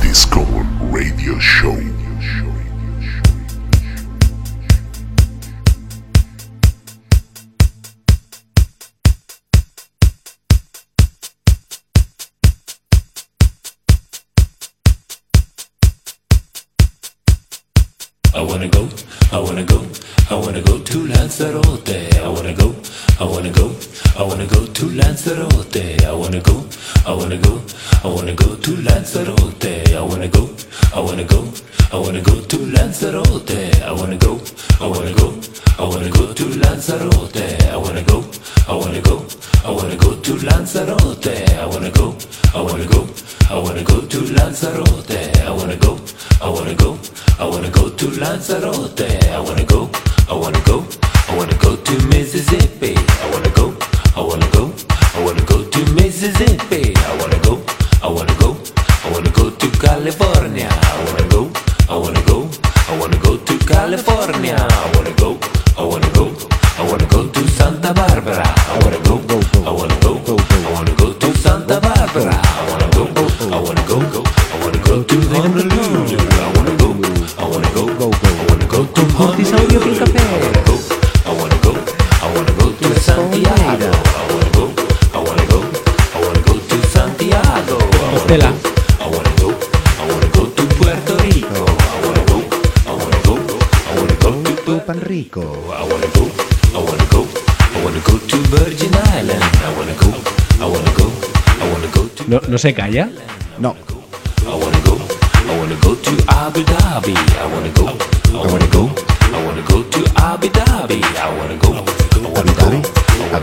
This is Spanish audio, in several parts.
Discover Radio Show. Wanna go, I wanna go, I wanna go to Lanzarote. I wanna go, I wanna go, I wanna go to Lanzarote. I wanna go, I wanna go, I wanna go to Lanzarote. I wanna go, I wanna go, I wanna go to Lanzarote. I wanna go, I wanna go, I wanna go to Lanzarote. I wanna go, I wanna go, I wanna go to Lanzarote. I wanna go, I wanna go, I wanna go to Lanzarote. I wanna go, I wanna go, I wanna go to Lanzarote. I wanna go, I wanna go, I wanna go to Mississippi. I wanna go, I wanna go, I wanna go to Mississippi. I wanna go, I wanna go, I wanna go to California. I wanna go, I wanna go, I wanna go to California.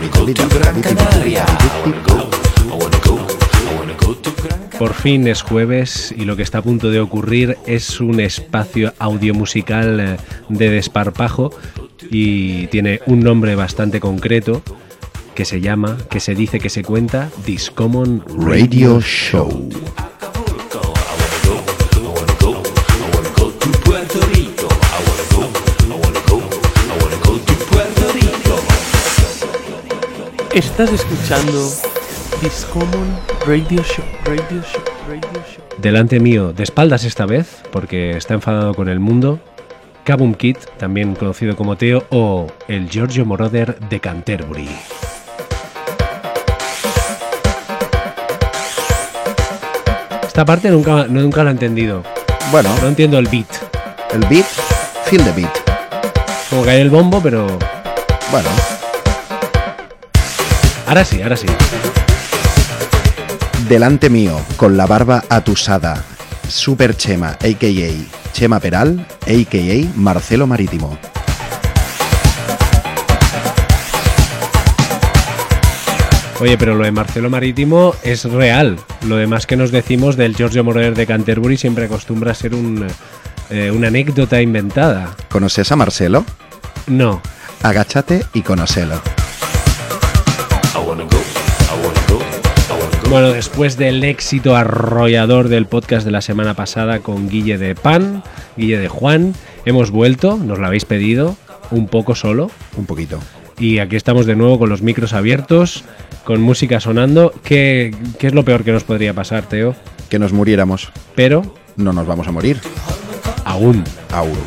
Go to Gran Canaria. Por fin es jueves y lo que está a punto de ocurrir es un espacio audiomusical eh, de desparpajo y tiene un nombre bastante concreto que se llama, que se dice, que se cuenta Discommon Radio Show. Estás escuchando Discommon Radio Show, Radio Show, Radio Show. Delante mío, de espaldas esta vez, porque está enfadado con el mundo, Kabum Kid, también conocido como Teo, o el Giorgio Moroder de Canterbury. Esta parte nunca, nunca la he entendido. Bueno, No entiendo el beat. el beat, feel the beat. Como que hay el bombo, pero. Bueno, Ahora sí, ahora sí. delante mío, con la barba atusada, Super Chema, a.k.a. Chema Peral, a.k.a. Marcelo Marítimo. Oye, pero lo de Marcelo Marítimo es real. Lo demás que nos decimos del Giorgio Moroder de Canterbury siempre acostumbra a ser un, eh, una anécdota inventada. ¿Conoces a Marcelo? No. Agáchate y conocelo. Bueno, después del éxito arrollador del podcast de la semana pasada con Guille de Pan, Guille de Juan, hemos vuelto, nos lo habéis pedido, un poco solo, Un poquito. y aquí estamos de nuevo con los micros abiertos, con música sonando. ¿Qué, qué es lo peor que nos podría pasar, Teo? Que nos muriéramos. Pero No nos vamos a morir. aún. Aún.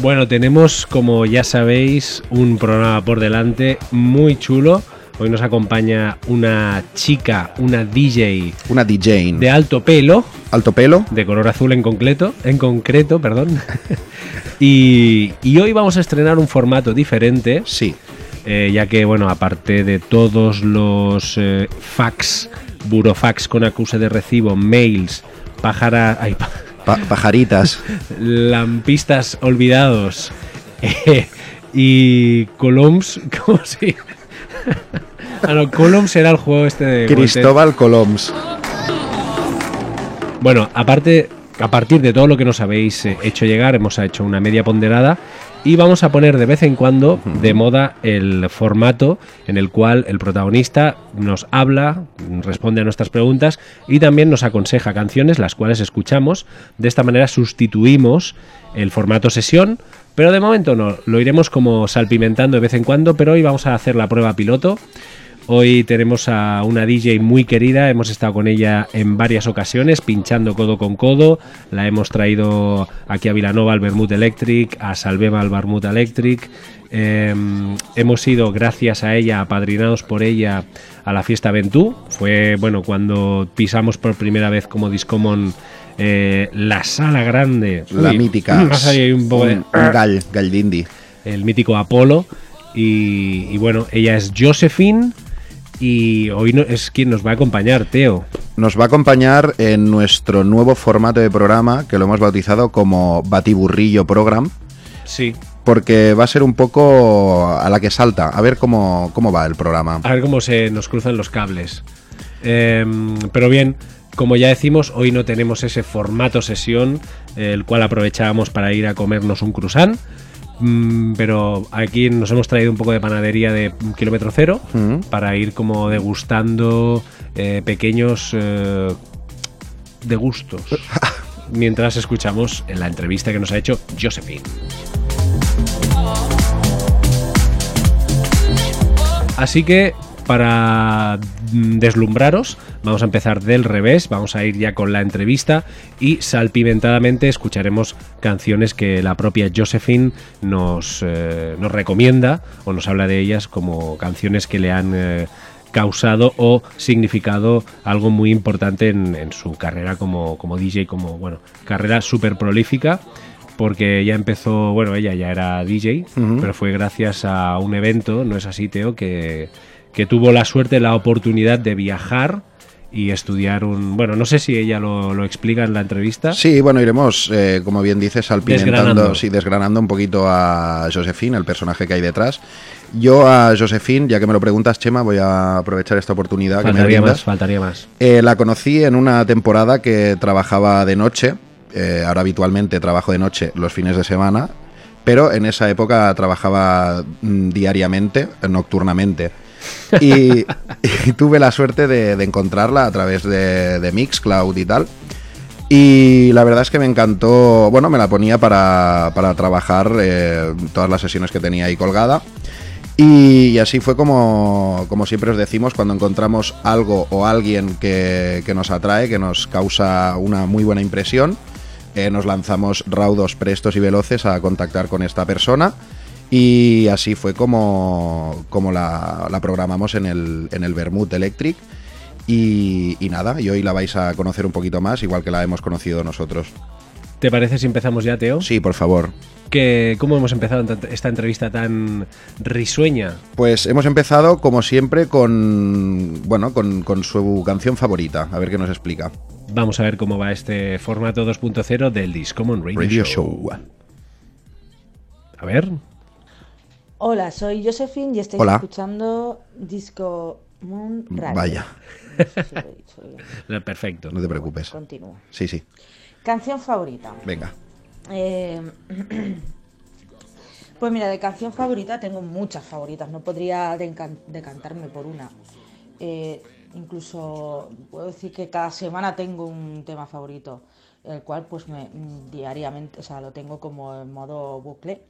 Bueno, tenemos, como ya sabéis, un programa por delante muy chulo. Hoy nos acompaña una chica, una DJ Una DJ. de alto pelo, Alto pelo. de color azul en concreto, en concreto, perdón. y, y hoy vamos a estrenar un formato diferente, Sí. eh, ya que, bueno, aparte de todos los eh, fax, burofax con acuse de recibo, mails, pájara, ay, pa- Pa- pajaritas. lampistas olvidados eh, y Coloms, ¿cómo se Ah, no, Columns era el juego este de... Cristóbal Coloms. Bueno, aparte a partir de todo lo que nos habéis eh, hecho llegar, hemos hecho una media ponderada y vamos a poner de vez en cuando de moda el formato en el cual el protagonista nos habla, responde a nuestras preguntas y también nos aconseja canciones las cuales escuchamos. De esta manera sustituimos el formato sesión, pero de momento no, lo iremos como salpimentando de vez en cuando, pero hoy vamos a hacer la prueba piloto. Hoy tenemos a una DJ muy querida, hemos estado con ella en varias ocasiones, pinchando codo con codo. La hemos traído aquí a Vilanova al Bermud Electric, a Salvema al Bermud Electric. Eh, hemos ido, gracias a ella, apadrinados por ella, a la fiesta Ventú. Fue, bueno, cuando pisamos por primera vez como Discommon eh, la sala grande. La Uy, mítica. ahí un poco de- un d'indi. el mítico Apolo. Y, y bueno, ella es Josephine y hoy no, es quien nos va a acompañar, Teo. Nos va a acompañar en nuestro nuevo formato de programa que lo hemos bautizado como Batiburrillo Program, Sí. porque va a ser un poco a la que salta, a ver cómo, cómo va el programa. A ver cómo se nos cruzan los cables. Em, pero bien, como ya decimos, hoy no tenemos ese formato sesión, el cual aprovechábamos para ir a comernos un croissant. Mm, pero aquí nos hemos traído un poco de panadería de kilómetro cero Mm. para ir como degustando eh, pequeños eh, degustos mientras escuchamos en la entrevista que nos ha hecho Josephine. Así que para mm, deslumbraros, vamos a empezar del revés, vamos a ir ya con la entrevista y salpimentadamente escucharemos canciones que la propia Josephine nos, eh, nos recomienda o nos habla de ellas como canciones que le han eh, causado o significado algo muy importante en, en su carrera como, como DJ, como bueno, carrera súper prolífica porque ella empezó, bueno, ella ya era DJ, pero fue gracias a un evento, no es así, Teo, que, que tuvo la suerte, la oportunidad de viajar y estudiar un... Bueno, no sé si ella lo, lo explica en la entrevista. Sí, bueno, iremos, eh, como bien dices, salpimentando, Desgranando. sí, desgranando un poquito a Josephine, el personaje que hay detrás. Yo a Josephine, ya que me lo preguntas, Chema, voy a aprovechar esta oportunidad que me faltaría brindas. más, faltaría más. Eh, la conocí en una temporada que trabajaba de noche. eh, ahora habitualmente trabajo de noche los fines de semana. Pero en esa época trabajaba mm, diariamente, nocturnamente. Y, tuve la suerte de, de encontrarla a través de, de Mixcloud y tal. Y la verdad es que me encantó, bueno, me la ponía para, para trabajar eh, todas las sesiones que tenía ahí colgada. Y, así fue como, como siempre os decimos, cuando encontramos algo o alguien que, que nos atrae, que nos causa una muy buena impresión, eh, nos lanzamos raudos, prestos y veloces a contactar con esta persona. Y así fue como, como la, la programamos en el, en el Bermud Electric. Y, y nada, y hoy la vais a conocer un poquito más, igual que la hemos conocido nosotros. ¿Te parece si empezamos ya, Teo? Sí, por favor. Que, ¿Cómo hemos empezado esta entrevista tan risueña? Pues hemos empezado, como siempre, con bueno, con, con su canción favorita. A ver qué nos explica. Vamos a ver cómo va este formato 2.0 del Discommon Radio, Radio Show. Show. A ver, Hola, soy Josephine y estáis Hola. escuchando Disco Moon Radio. Vaya, No sé si lo he dicho bien. perfecto. no te preocupes. Continúo. Sí, sí. Canción favorita. Venga. Eh, Pues mira, de canción favorita tengo muchas favoritas, no podría decan- decantarme por una. Eh, incluso puedo decir que cada semana tengo un tema favorito, el cual pues me, diariamente, o sea, lo tengo como en modo bucle,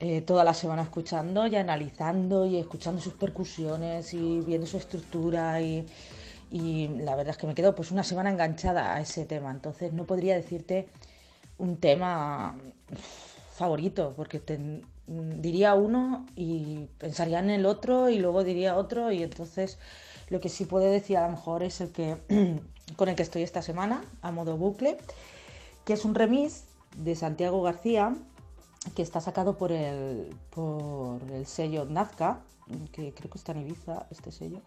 eh, toda la semana escuchando y analizando y escuchando sus percusiones y viendo su estructura y, la verdad es que me quedo pues una semana enganchada a ese tema, entonces no podría decirte un tema favorito, porque mm, diría uno y pensaría en el otro y luego diría otro y entonces lo que sí puedo decir a lo mejor es el que con el que estoy esta semana a modo bucle, que es un remix de Santiago García que está sacado por el, por el sello Nazca, que creo que está en Ibiza este sello.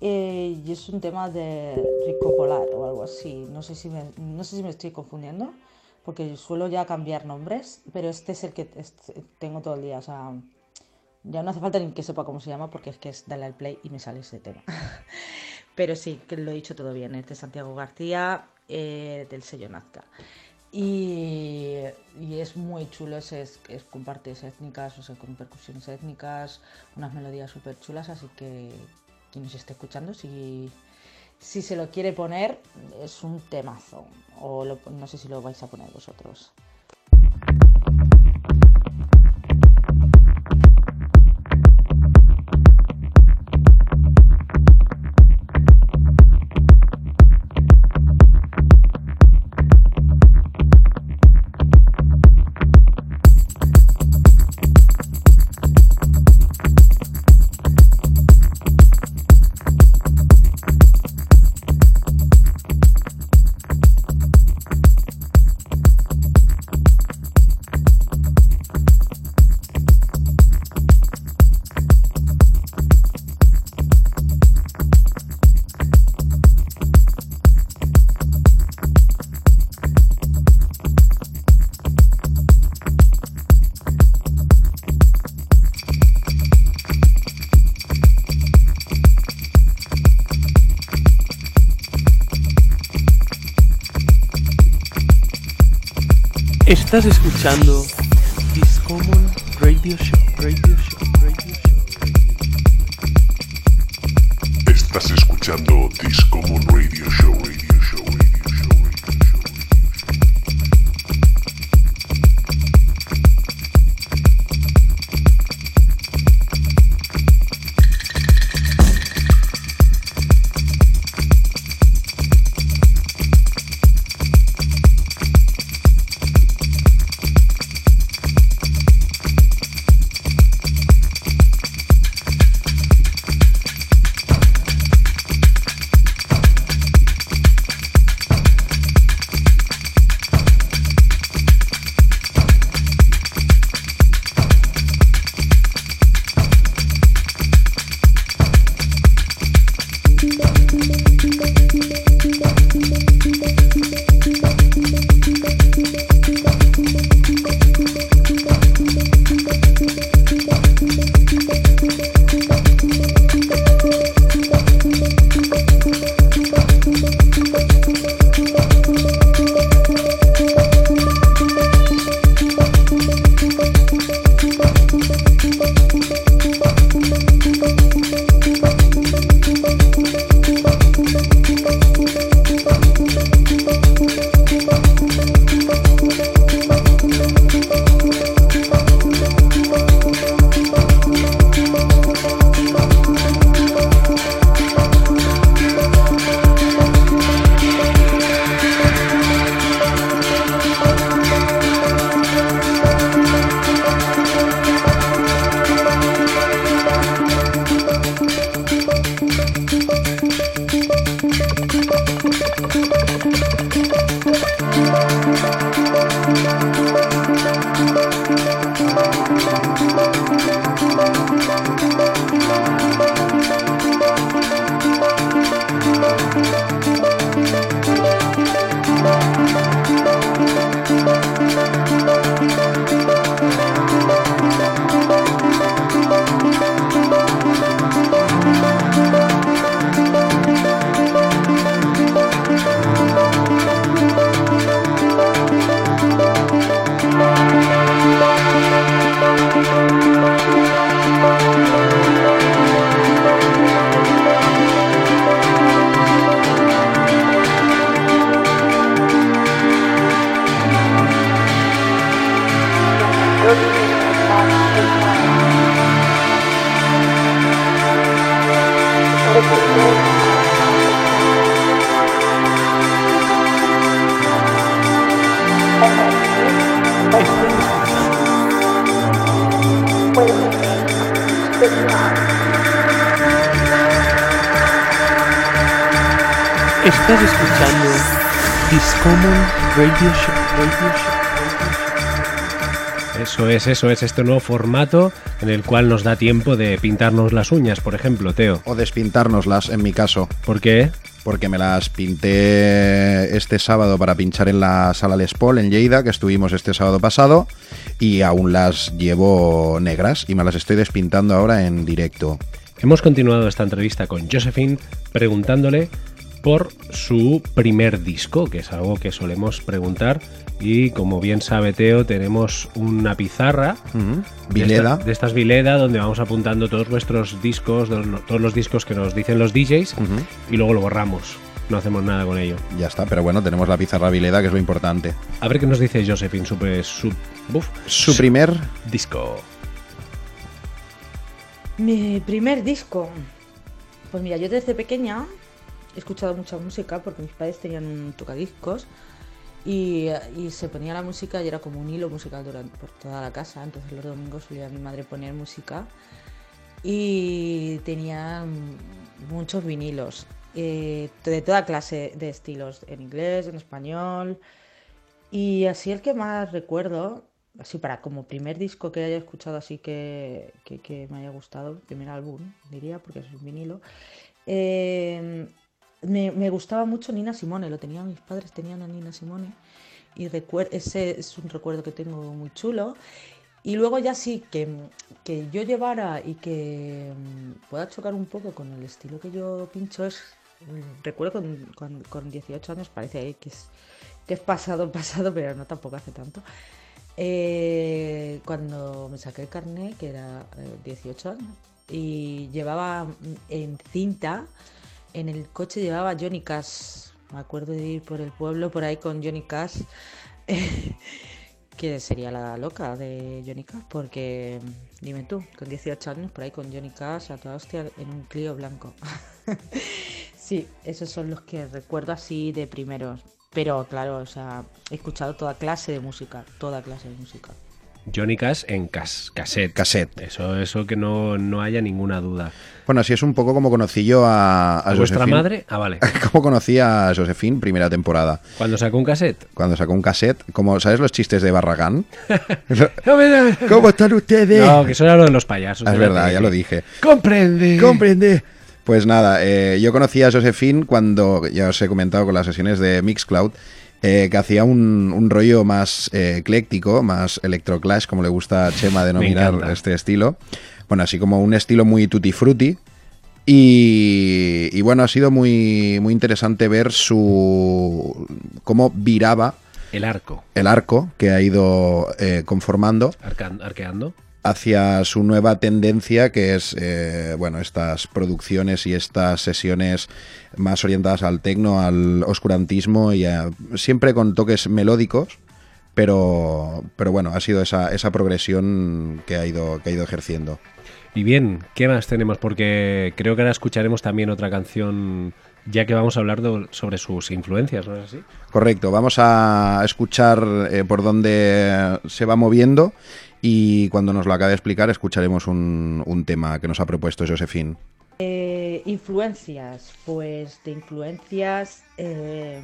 Eh, y es un tema de Rico Polar o algo así. No sé si me, no sé si me estoy confundiendo, porque suelo ya cambiar nombres, pero este es el que est- tengo todo el día. O sea, ya no hace falta ni que sepa cómo se llama, porque es que es darle al play y me sale ese tema. pero sí, que lo he dicho todo bien. Este es Santiago García, eh, del sello Nazca. Y, es muy chulo, es, es, es con partes étnicas, o sea, con percusiones étnicas, unas melodías súper chulas, así que quien nos esté escuchando, si, si se lo quiere poner, es un temazo. O no sé si lo vais a poner vosotros. Estás escuchando Estás escuchando Discommon Radio Show, Radio Show. Eso es, eso es este nuevo formato en el cual nos da tiempo de pintarnos las uñas, por ejemplo, Teo. O despintárnoslas, en mi caso. ¿Por qué? Porque me las pinté este sábado para pinchar en la sala Les Paul en Lleida, que estuvimos este sábado pasado, y aún las llevo negras y me las estoy despintando ahora en directo. Hemos continuado esta entrevista con Josephine preguntándole por su primer disco, que es algo que solemos preguntar. Y como bien sabe Teo, tenemos una pizarra Vileda. esta- de estas Vileda, donde vamos apuntando todos nuestros discos, todos los discos que nos dicen los DJs, y luego lo borramos. No hacemos nada con ello. Ya está, pero bueno, tenemos la pizarra Vileda, que es lo importante. A ver qué nos dice Josephine, su, su, buf, Su primer disco. Mi primer disco. Pues mira, yo desde pequeña he escuchado mucha música porque mis padres tenían un tocadiscos y, se ponía la música y era como un hilo musical durante, por toda la casa. Entonces los domingos solía mi madre poner música y tenía muchos vinilos eh, de toda clase de estilos, en inglés, en español. Y así el que más recuerdo, así para como primer disco que haya escuchado así que, que, que me haya gustado, primer álbum, diría, porque es un vinilo, eh, me, gustaba mucho Nina Simone, lo tenían mis padres, tenían a Nina Simone, y ese es un recuerdo que tengo muy chulo. Y luego ya sí, que, que yo llevara y que mm, pueda chocar un poco con el estilo que yo pincho es, mm, recuerdo con, con, con 18 años, parece que es, que es pasado, pasado, pero no tampoco hace tanto. Eh, cuando me saqué el carnet, que era eh, 18 años, y llevaba mm, en cinta, en el coche llevaba Johnny Cash. Me acuerdo de ir por el pueblo por ahí con Johnny Cash, que sería la loca de Johnny Cash, porque dime tú, con 18 años por ahí con Johnny Cash a toda hostia en un Clio blanco. sí, esos son los que recuerdo así de primeros. Pero claro, o sea, he escuchado toda clase de música, toda clase de música. Johnny Cash en cas cassette. cassette. Eso, eso que no, no haya ninguna duda. Bueno, así es un poco como conocí yo a, a ¿A vuestra Josephine. madre? Ah, vale. Como conocí a Josephine, primera temporada. Cuando sacó un cassette. Cuando sacó un cassette, como, ¿sabes los chistes de Barragán? No, me- ¿Cómo están ustedes? No, que eso era lo de los payasos. Es verdad, ya lo dije. Comprende. Comprende. Pues nada, eh, yo conocí a Josephine cuando, ya os he comentado con las sesiones de Mixcloud, eh, que hacía un, un rollo más eh, ecléctico, más electroclash, como le gusta a Chema denominar este estilo. Bueno, así como un estilo muy tutti frutti. Y, y bueno, ha sido muy, muy interesante ver su cómo viraba El arco. el arco que ha ido eh, conformando arcan- arqueando. Hacia su nueva tendencia, que es, eh, bueno, estas producciones y estas sesiones más orientadas al tecno, al oscurantismo y a- siempre con toques melódicos, pero, pero bueno, ha sido esa, esa progresión que ha, ido, que ha ido ejerciendo. Y bien, ¿qué más tenemos? Porque creo que ahora escucharemos también otra canción, ya que vamos a hablar de- sobre sus influencias, ¿no es así? Correcto, vamos a escuchar eh, por dónde se va moviendo y cuando nos lo acabe de explicar escucharemos un, un tema que nos ha propuesto Josephine. Eh, influencias, pues de influencias, eh,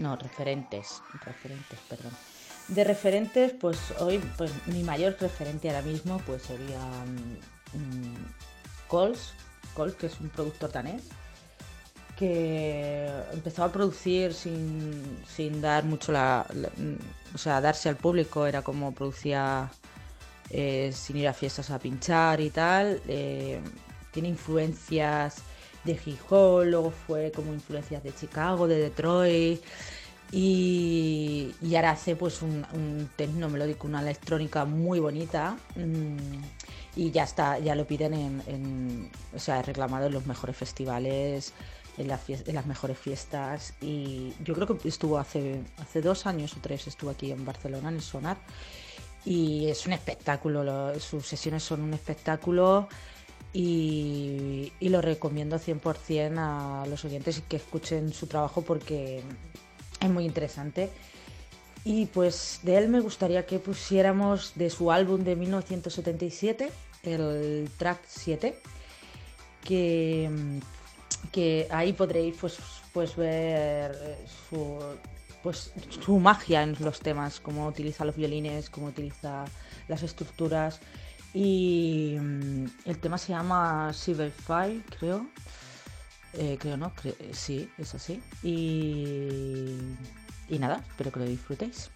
no, referentes, referentes, perdón. De referentes, pues hoy, pues mi mayor referente ahora mismo, pues sería Coles, Coles, que es un productor danés, que empezó a producir sin, sin dar mucho la, o sea, darse al público, era como producía eh, sin ir a fiestas a pinchar y tal. eh, tiene influencias de hop, luego fue como influencias de Chicago, de Detroit. Y, y ahora hace pues un, un melódico, una electrónica muy bonita. mm, y ya está, ya lo piden en, o sea, reclamado en los mejores festivales, en, las fies- en las mejores fiestas. Y yo creo que estuvo hace, hace dos años o tres, estuvo aquí en Barcelona, en el Sonar. Y es un espectáculo, lo- sus sesiones son un espectáculo y, y lo recomiendo 100% a los oyentes y que escuchen su trabajo porque es muy interesante. Y pues de él me gustaría que pusiéramos de su álbum de 1977, el track 7, que, que ahí podréis pues, pues ver eh, su, pues, su magia en los temas, cómo utiliza los violines, cómo utiliza las estructuras. Y mm, el tema se llama Cyberfire, creo. Eh, creo no, sí, es así. Y, y nada, espero que lo disfrutéis.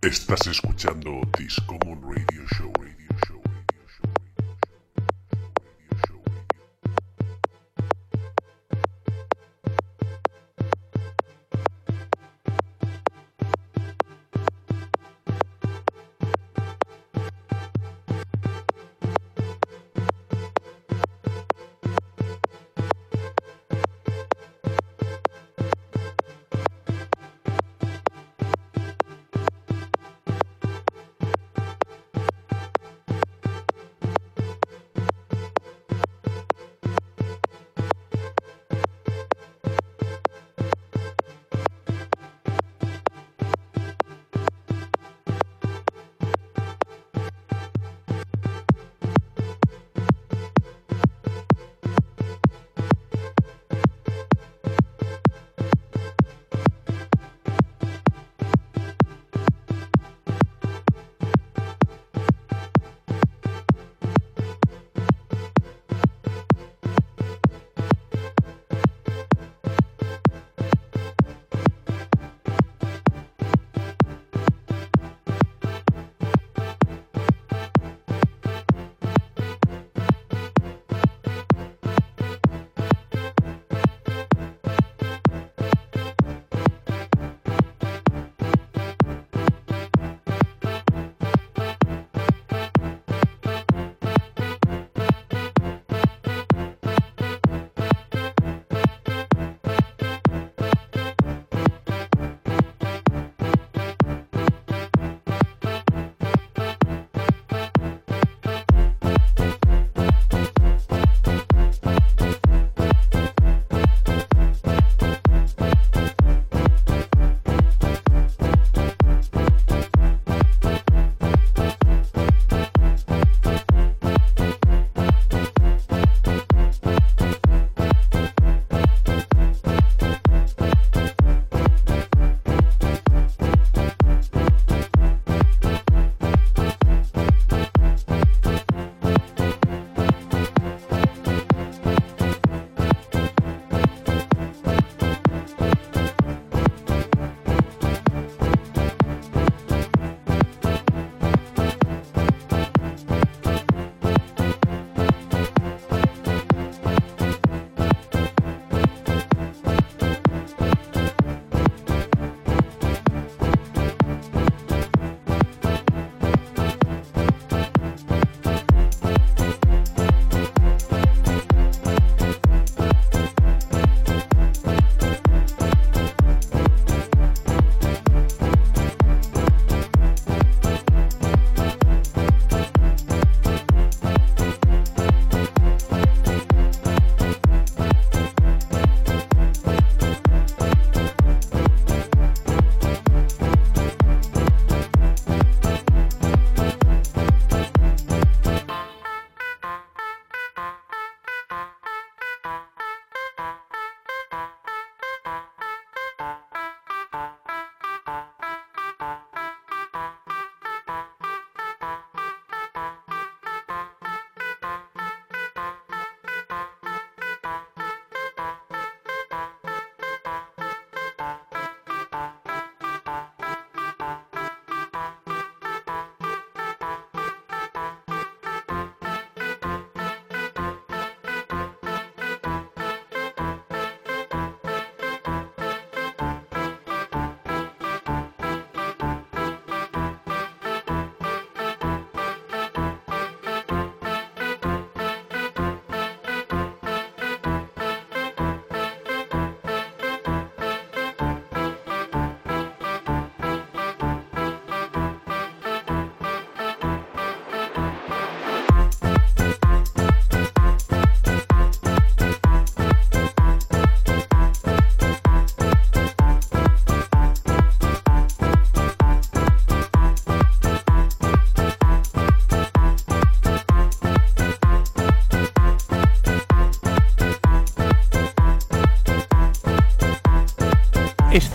Estás escuchando Discommon Radio Show Radio.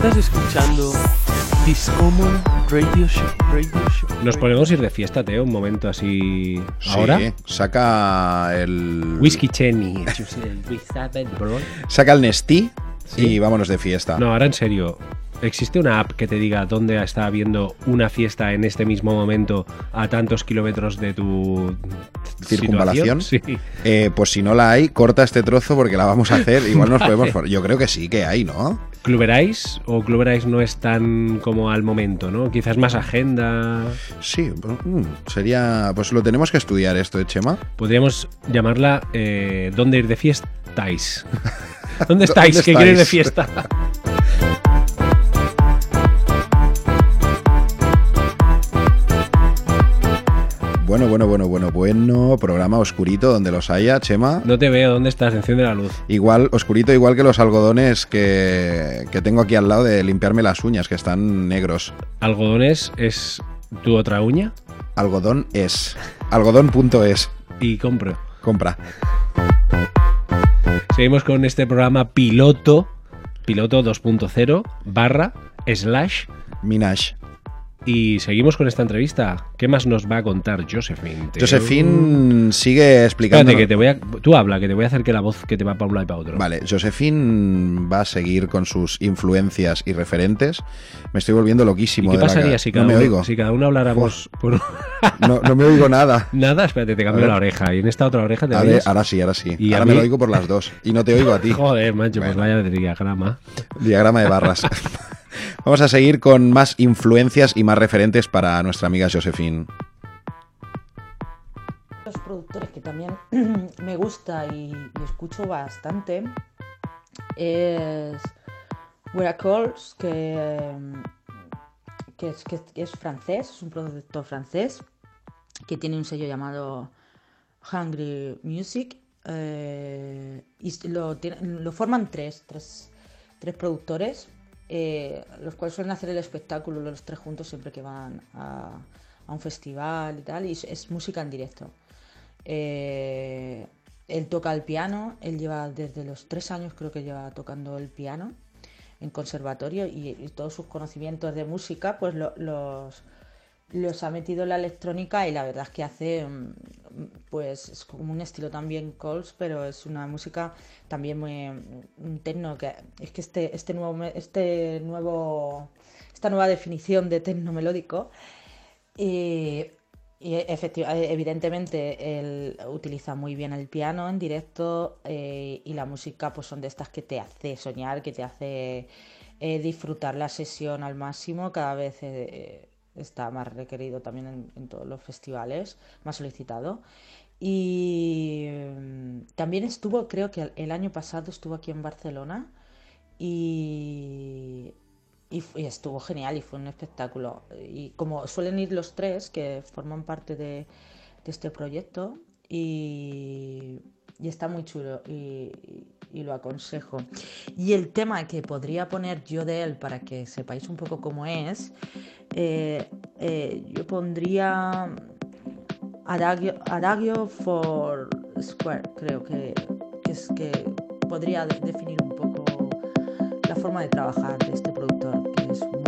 Estás escuchando Discommon Radio Show. Radio Show. Nos podemos ir de fiesta, Teo, un momento así. ¿Ahora? Sí, saca el. Whisky Chenny. Saca el Nestí y vámonos de fiesta. No, ahora en serio. ¿Existe una app que te diga dónde está habiendo una fiesta en este mismo momento a tantos kilómetros de tu Circunvalación. Sí. Eh, pues si no la hay, corta este trozo porque la vamos a hacer. Igual nos podemos. Yo creo que sí que hay, ¿no? ¿Cluberais o Cluberais no es tan como al momento, ¿no? Quizás más agenda. Sí, mm, sería. Pues lo tenemos que estudiar esto, ¿eh, Chema? Podríamos llamarla eh, ¿Dónde ir de fiestáis? ¿Dónde estáis? ¿Dónde que quiero ir de estáis? fiesta. Bueno, bueno, bueno, bueno, bueno. Programa oscurito donde los haya, Chema. No te veo, ¿dónde estás? Enciende la luz. Igual, oscurito, igual que los algodones que, que tengo aquí al lado de limpiarme las uñas, que están negros. Algodones es tu otra uña Algodón es. Algodón.es. y compro. Compra. Seguimos con este programa piloto, piloto 2.0 barra slash Minaj. Y seguimos con esta entrevista. ¿Qué más nos va a contar Josephine? Josephine sigue explicando. Espérate, que te voy a... Tú habla, que te voy a hacer que la voz que te va para un lado y para otro. Vale, Josephine va a seguir con sus influencias y referentes. Me estoy volviendo ¿Y loquísimo. qué de pasaría si cada, no me uno, oigo. si cada uno habláramos por... No, no me oigo nada. Nada, espérate, te cambio la oreja. Y en esta otra oreja te ver, ahora sí, ahora sí. Y ahora me mí- lo oigo por las dos. Y no te oigo a ti. Joder, macho, pues vaya de diagrama. Diagrama de barras. Vamos a seguir con más influencias y más referentes para nuestra amiga Josephine. Los productores que también me gusta y, escucho bastante es Wera Coles, que, que, es, que es francés, es un productor francés que tiene un sello llamado Hungry Music eh, y lo, lo forman tres, tres, tres productores, eh, los cuales suelen hacer el espectáculo los tres juntos siempre que van a, un festival y tal, y es, música en directo. Eh, él toca el piano, él lleva desde los tres años creo que lleva tocando el piano en conservatorio y, todos sus conocimientos de música pues lo- los, los ha metido la electrónica y la verdad es que hace mm, pues es como un estilo también Coles pero es una música también muy un techno que es que este este nuevo este nuevo esta nueva definición de techno melódico y, y eh, evidentemente él utiliza muy bien el piano en directo eh, y la música pues son de estas que te hace soñar, que te hace eh, disfrutar la sesión al máximo. Cada vez está más requerido también en, todos los festivales, más solicitado. Y mm, también estuvo, creo que el- año pasado estuvo aquí en Barcelona y, y estuvo genial y fue un espectáculo. Y como suelen ir los tres que forman parte de, de este proyecto y, y está muy chulo y, lo aconsejo. Y el tema que podría poner yo de él para que sepáis un poco cómo es, eh, eh, yo pondría Adagio, Adagio for Square, creo que, es que podría de- definir un poco la forma de trabajar de este productor, que es muy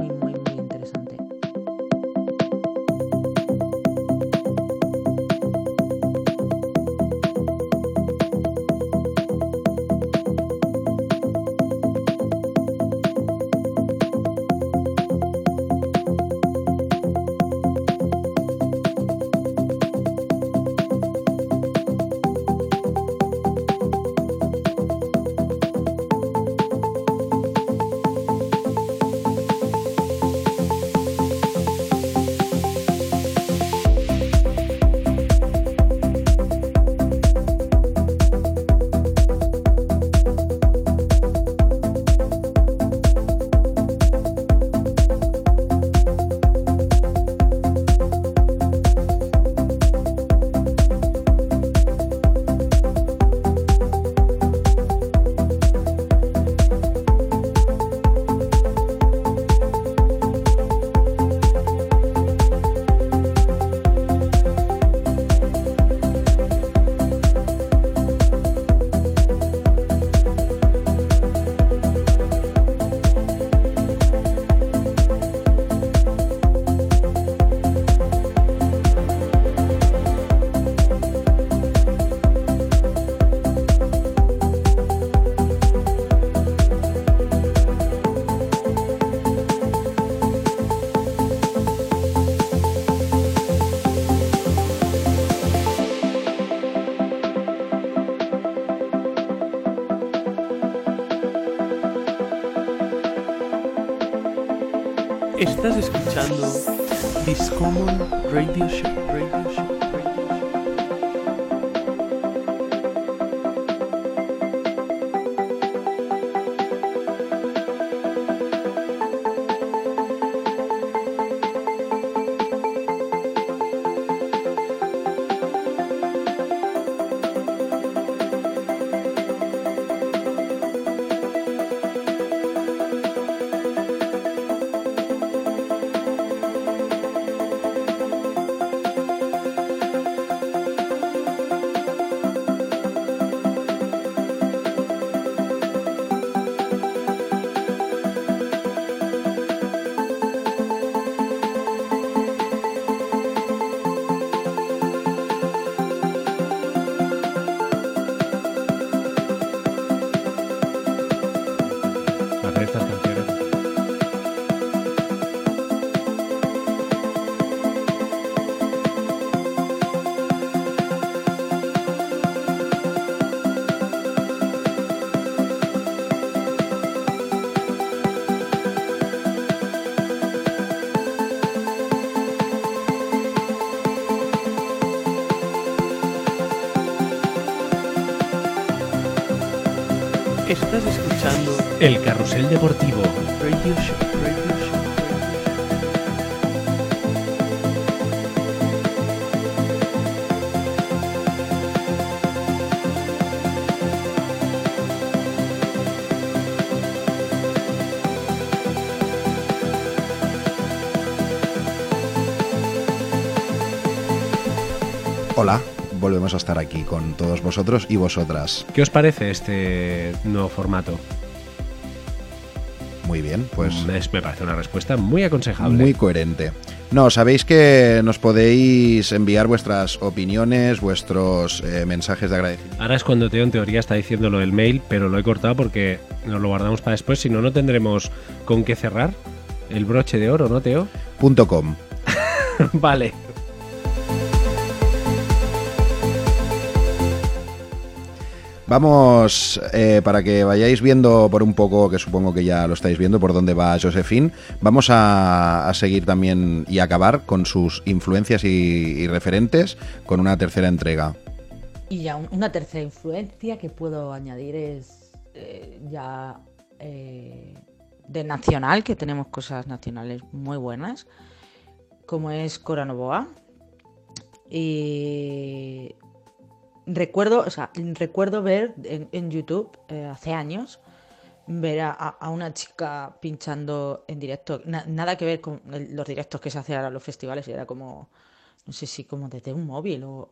Discommon Radio Show. El carrusel deportivo. Radio Show. Radio Show. Hola, volvemos a estar aquí con todos vosotros y vosotras. ¿Qué os parece este nuevo formato? Bien, pues Es- me parece una respuesta muy aconsejable. muy coherente. No, sabéis que nos podéis enviar vuestras opiniones, vuestros eh, mensajes de agradecimiento. Ahora es cuando Teo en teoría está diciendo lo del mail, pero lo he cortado porque nos lo guardamos para después, si no, no tendremos con qué cerrar el broche de oro, ¿no, Teo? Punto .com. vale. Vamos, eh, para que vayáis viendo por un poco, que supongo que ya lo estáis viendo, por dónde va Josephine, vamos a, seguir también y acabar con sus influencias y, referentes con una tercera entrega. Y ya un- una tercera influencia que puedo añadir es eh, ya eh, de nacional, que tenemos cosas nacionales muy buenas, como es Cora Novoa. Y recuerdo, o sea, recuerdo ver en, YouTube eh, hace años ver a, a- a una chica pinchando en directo, na- nada que ver con los directos que se ahora en los festivales, era como, no sé si como desde un móvil o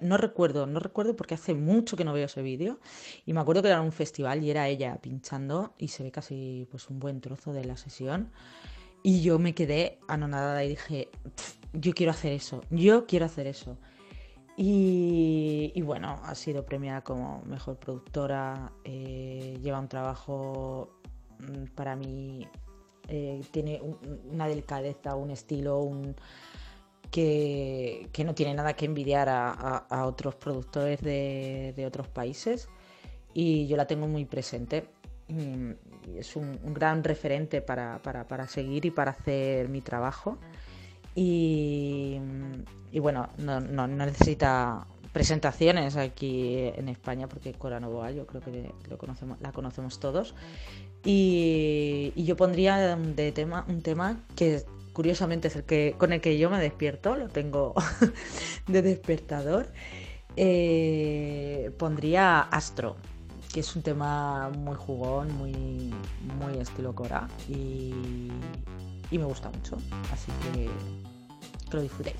no recuerdo, no recuerdo porque hace mucho que no veo ese vídeo. Y me acuerdo que era un festival y era ella pinchando y se ve casi pues un buen trozo de la sesión. Y yo me quedé anonadada y dije, "Pf, yo quiero hacer eso, yo quiero hacer eso. Y, bueno, ha sido premiada como mejor productora, eh, lleva un trabajo mm, para mí, eh, tiene un- una delicadeza, un estilo, que, no tiene nada que envidiar a, otros productores de, otros países y yo la tengo muy presente. Mm, es un, gran referente para- para seguir y para hacer mi trabajo. Y, bueno, no, necesita presentaciones aquí en España porque Cora Novoa yo creo que la conocemos todos. Y, yo pondría de tema un tema que curiosamente es el que con el que yo me despierto, lo tengo de despertador. Eh, pondría Astro, que es un tema muy jugón, muy, muy estilo Cora y me gusta mucho. Así que lo disfrutéis.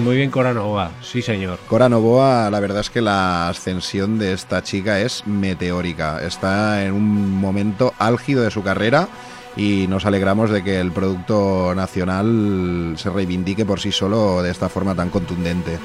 Muy bien, Cora Nova. Sí, señor. Cora Novoa, la verdad es que la ascensión de esta chica es meteórica. Está en un momento álgido de su carrera y nos alegramos de que el producto nacional se reivindique por sí solo de esta forma tan contundente.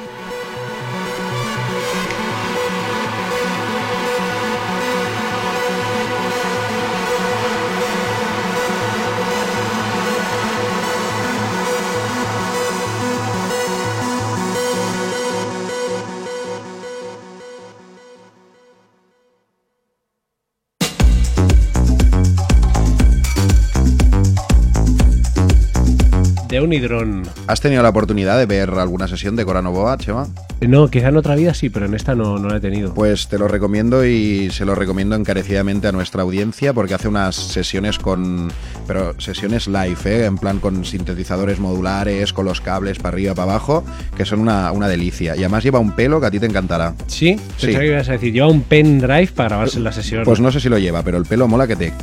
De un hidrón. ¿Has tenido la oportunidad de ver alguna sesión de Cora Novoa, Chema? No, quizá en otra vida sí, pero en esta no, no la he tenido. Pues te lo recomiendo y se lo recomiendo encarecidamente a nuestra audiencia porque hace unas sesiones con. Pero sesiones live, ¿eh? En plan con sintetizadores modulares, con los cables para arriba, para abajo, que son una, una delicia. Y además lleva un pelo que a ti te encantará. ¿Sí? Sí. Pensaba que ibas a decir, lleva un pendrive para grabarse en la sesión. Pues no sé si lo lleva, pero el pelo mola que te.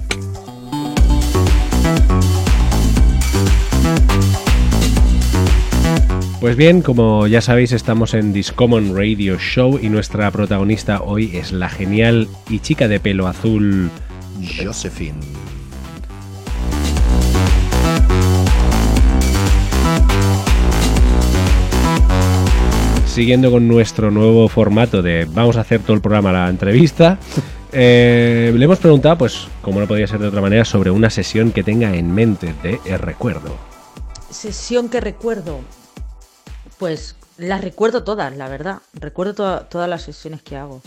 Pues bien, como ya sabéis, estamos en Discommon Radio Show y nuestra protagonista hoy es la genial y chica de pelo azul. Josephine. Siguiendo con nuestro nuevo formato de vamos a hacer todo el programa la entrevista, eh, le hemos preguntado, pues, como no podía ser de otra manera, sobre una sesión que tenga en mente de el recuerdo. Sesión que recuerdo. Pues las recuerdo todas, la verdad. Recuerdo to- todas las sesiones que hago.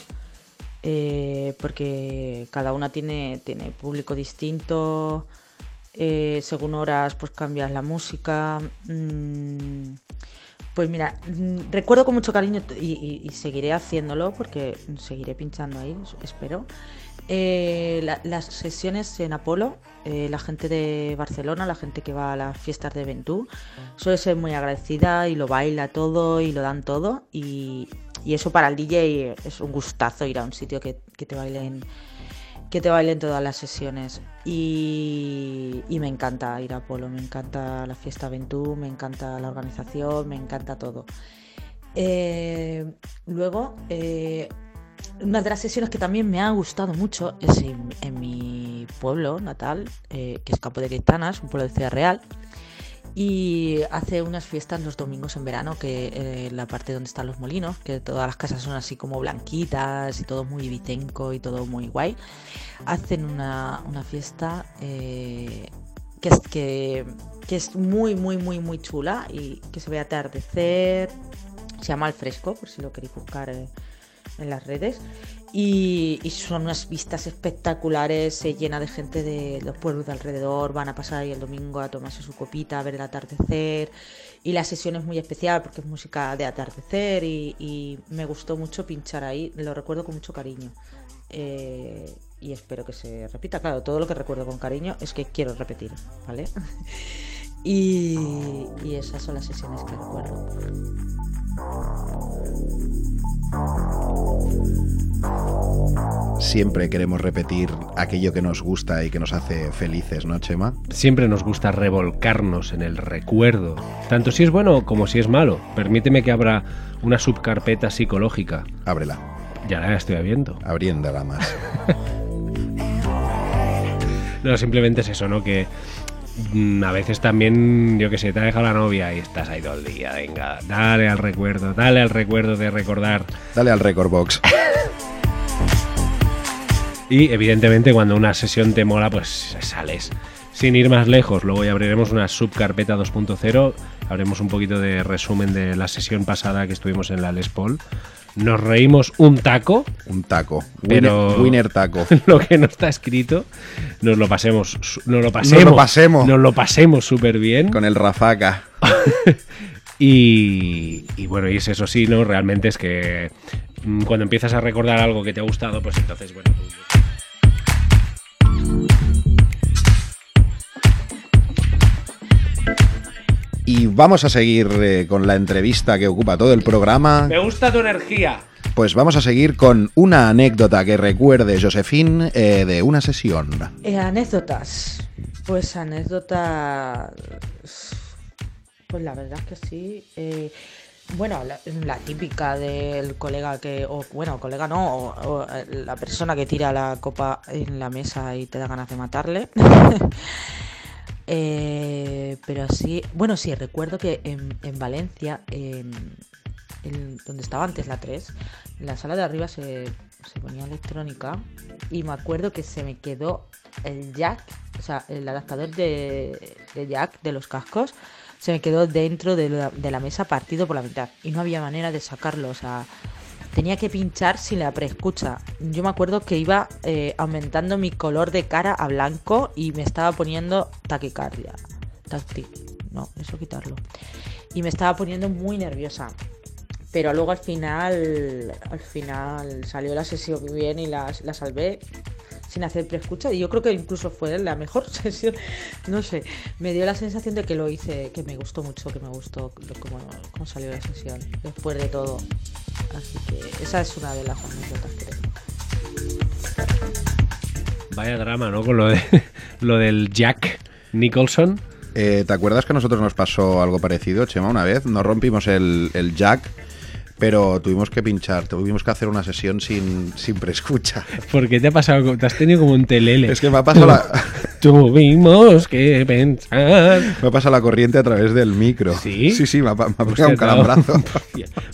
Eh, porque cada una tiene, tiene público distinto. eh, según horas, pues cambias la música. mm, pues mira, mm, recuerdo con mucho cariño y, y- seguiré haciéndolo porque seguiré pinchando ahí, es- espero. Eh, la- las sesiones en Apolo, eh, la gente de Barcelona, la gente que va a las fiestas de Ventú, suele ser muy agradecida y lo baila todo y lo dan todo. Y, eso para el DJ es un gustazo ir a un sitio que, te bailen que te bailen todas las sesiones. Y, me encanta ir a Apolo, me encanta la fiesta Ventú, me encanta la organización, me encanta todo. Eh, luego, eh, una de las sesiones que también me ha gustado mucho es en, mi pueblo natal, eh, que es Campo de Cristanas, un pueblo de Ciudad Real. Y hace unas fiestas los domingos en verano, que eh, la parte donde están los molinos, que todas las casas son así como blanquitas y todo muy vicenco y todo muy guay. Hacen una, una fiesta eh, que, es, que, que es muy, muy, muy, muy chula y que se ve atardecer. Se llama Al Fresco, por si lo queréis buscar eh, en las redes. Y, son unas vistas espectaculares, se llena de gente de los pueblos de alrededor, van a pasar ahí el domingo a tomarse su copita, a ver el atardecer. Y la sesión es muy especial porque es música de atardecer y, y me gustó mucho pinchar ahí, lo recuerdo con mucho cariño. Eh, y espero que se repita. Claro, todo lo que recuerdo con cariño es que quiero repetir, ¿vale? y, y esas son las sesiones que recuerdo. Siempre queremos repetir aquello que nos gusta y que nos hace felices, ¿no, Chema? Siempre nos gusta revolcarnos en el recuerdo, tanto si es bueno como si es malo. Permíteme que abra una subcarpeta psicológica. Ábrela, Ya la estoy abriendo. abriéndola más. No, simplemente es eso, ¿no? Que a veces también, yo que sé, te ha dejado la novia y estás ahí todo el día. Venga, dale al recuerdo, dale al recuerdo de recordar. Dale al record box. Y evidentemente cuando una sesión te mola, pues sales. Sin ir más lejos, luego ya abriremos una subcarpeta 2.0, haremos un poquito de resumen de la sesión pasada que estuvimos en la Les Paul. Nos reímos un taco, Un taco. Pero- Winner, winner taco. lo que no está escrito, nos lo pasemos, nos lo pasemos, Nos lo pasemos. nos lo pasemos súper bien. Con el Rafaca. Y, y bueno, y es eso sí, ¿no? Realmente es que mm, cuando empiezas a recordar algo que te ha gustado, pues entonces, bueno, tú- Y vamos a seguir eh, con la entrevista que ocupa todo el programa. Me gusta tu energía. Pues vamos a seguir con una anécdota que recuerde Josephine eh, de una sesión. Eh, anécdotas. Pues anécdotas. Pues la verdad es que sí. eh, bueno, la, la típica del colega que, o bueno, colega no, o, o, la persona que tira la copa en la mesa y te da ganas de matarle. Eh, pero sí, bueno, sí, recuerdo que en, en Valencia, en, en donde estaba antes la 3, en la sala de arriba se, se ponía electrónica y me acuerdo que se me quedó el jack, o sea, el adaptador de, de jack de los cascos, se me quedó dentro de la, de la mesa partido por la mitad y no había manera de sacarlo, o sea, tenía que pinchar sin la preescucha. Yo me acuerdo que iba eh, aumentando mi color de cara a blanco y me estaba poniendo taquicardia. Tacti, no, eso quitarlo. Y me estaba poniendo muy nerviosa. Pero luego al final, al final salió la sesión bien y la, la salvé sin hacer preescucha. Y yo creo que incluso fue la mejor sesión. No sé, me dio la sensación de que lo hice, que me gustó mucho, que me gustó cómo, cómo salió la sesión después de todo. Así que esa es una de las anécdotas que tengo. Vaya drama, ¿no? Con lo, de, lo del Jack Nicholson. Eh, ¿Te acuerdas que a nosotros nos pasó algo parecido, Chema, una vez? Nos rompimos el, el jack, pero tuvimos que pinchar, tuvimos que hacer una sesión sin, sin preescucha. ¿Por qué te ha pasado? Te has tenido como un telele. Es que me ha pasado la, Tuvimos que pensar. me ha pasado la corriente a través del micro. ¿Sí? Sí, sí, me ha, me ha Hostia, pegado un calambrazo.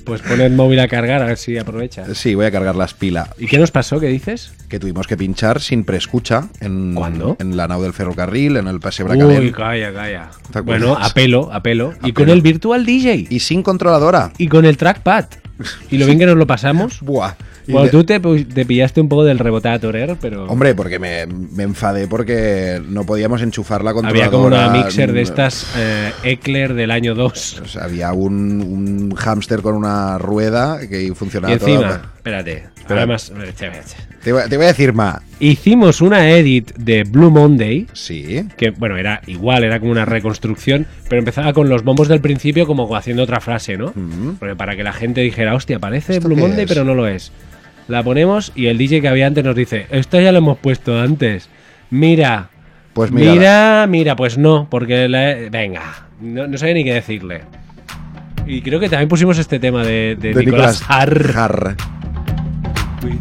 Pues pon el móvil a cargar a ver si aprovecha. Sí, voy a cargar las pilas. ¿Y qué nos pasó? ¿Qué dices? Que tuvimos que pinchar sin preescucha en, ¿Cuándo? en la nau del ferrocarril, en el paseo Uy, Bracalén. calla, calla. ¿Te acuerdas? Bueno, a pelo, a pelo. Y con el Virtual DJ. Y sin controladora. Y con el trackpad. Y lo bien que nos lo pasamos. Buah. Bueno, tú te, pillaste un poco del rebotadorer, pero Hombre, porque me, me enfadé porque no podíamos enchufar la controladora. había como una mixer de mm, estas eh, Eclair del año 2. o sea, había un, un hámster con una rueda que funcionaba Y encima, toda- espérate, además, Te, voy- te voy a decir más. hicimos una edit de Blue Monday, Sí. que bueno, era igual, era como una reconstrucción, pero empezaba con los bombos del principio como haciendo otra frase, ¿no? Porque para que la gente dijera, hostia, parece ¿Esto Blue Monday, es? pero no lo es. La ponemos y el DJ que había antes nos dice, esto ya lo hemos puesto antes. Mira, Pues mira. mira, mira, pues no, porque la- venga, no, no sabía ni qué decirle. Y creo que también pusimos este tema de, de, de Nicolás Harr.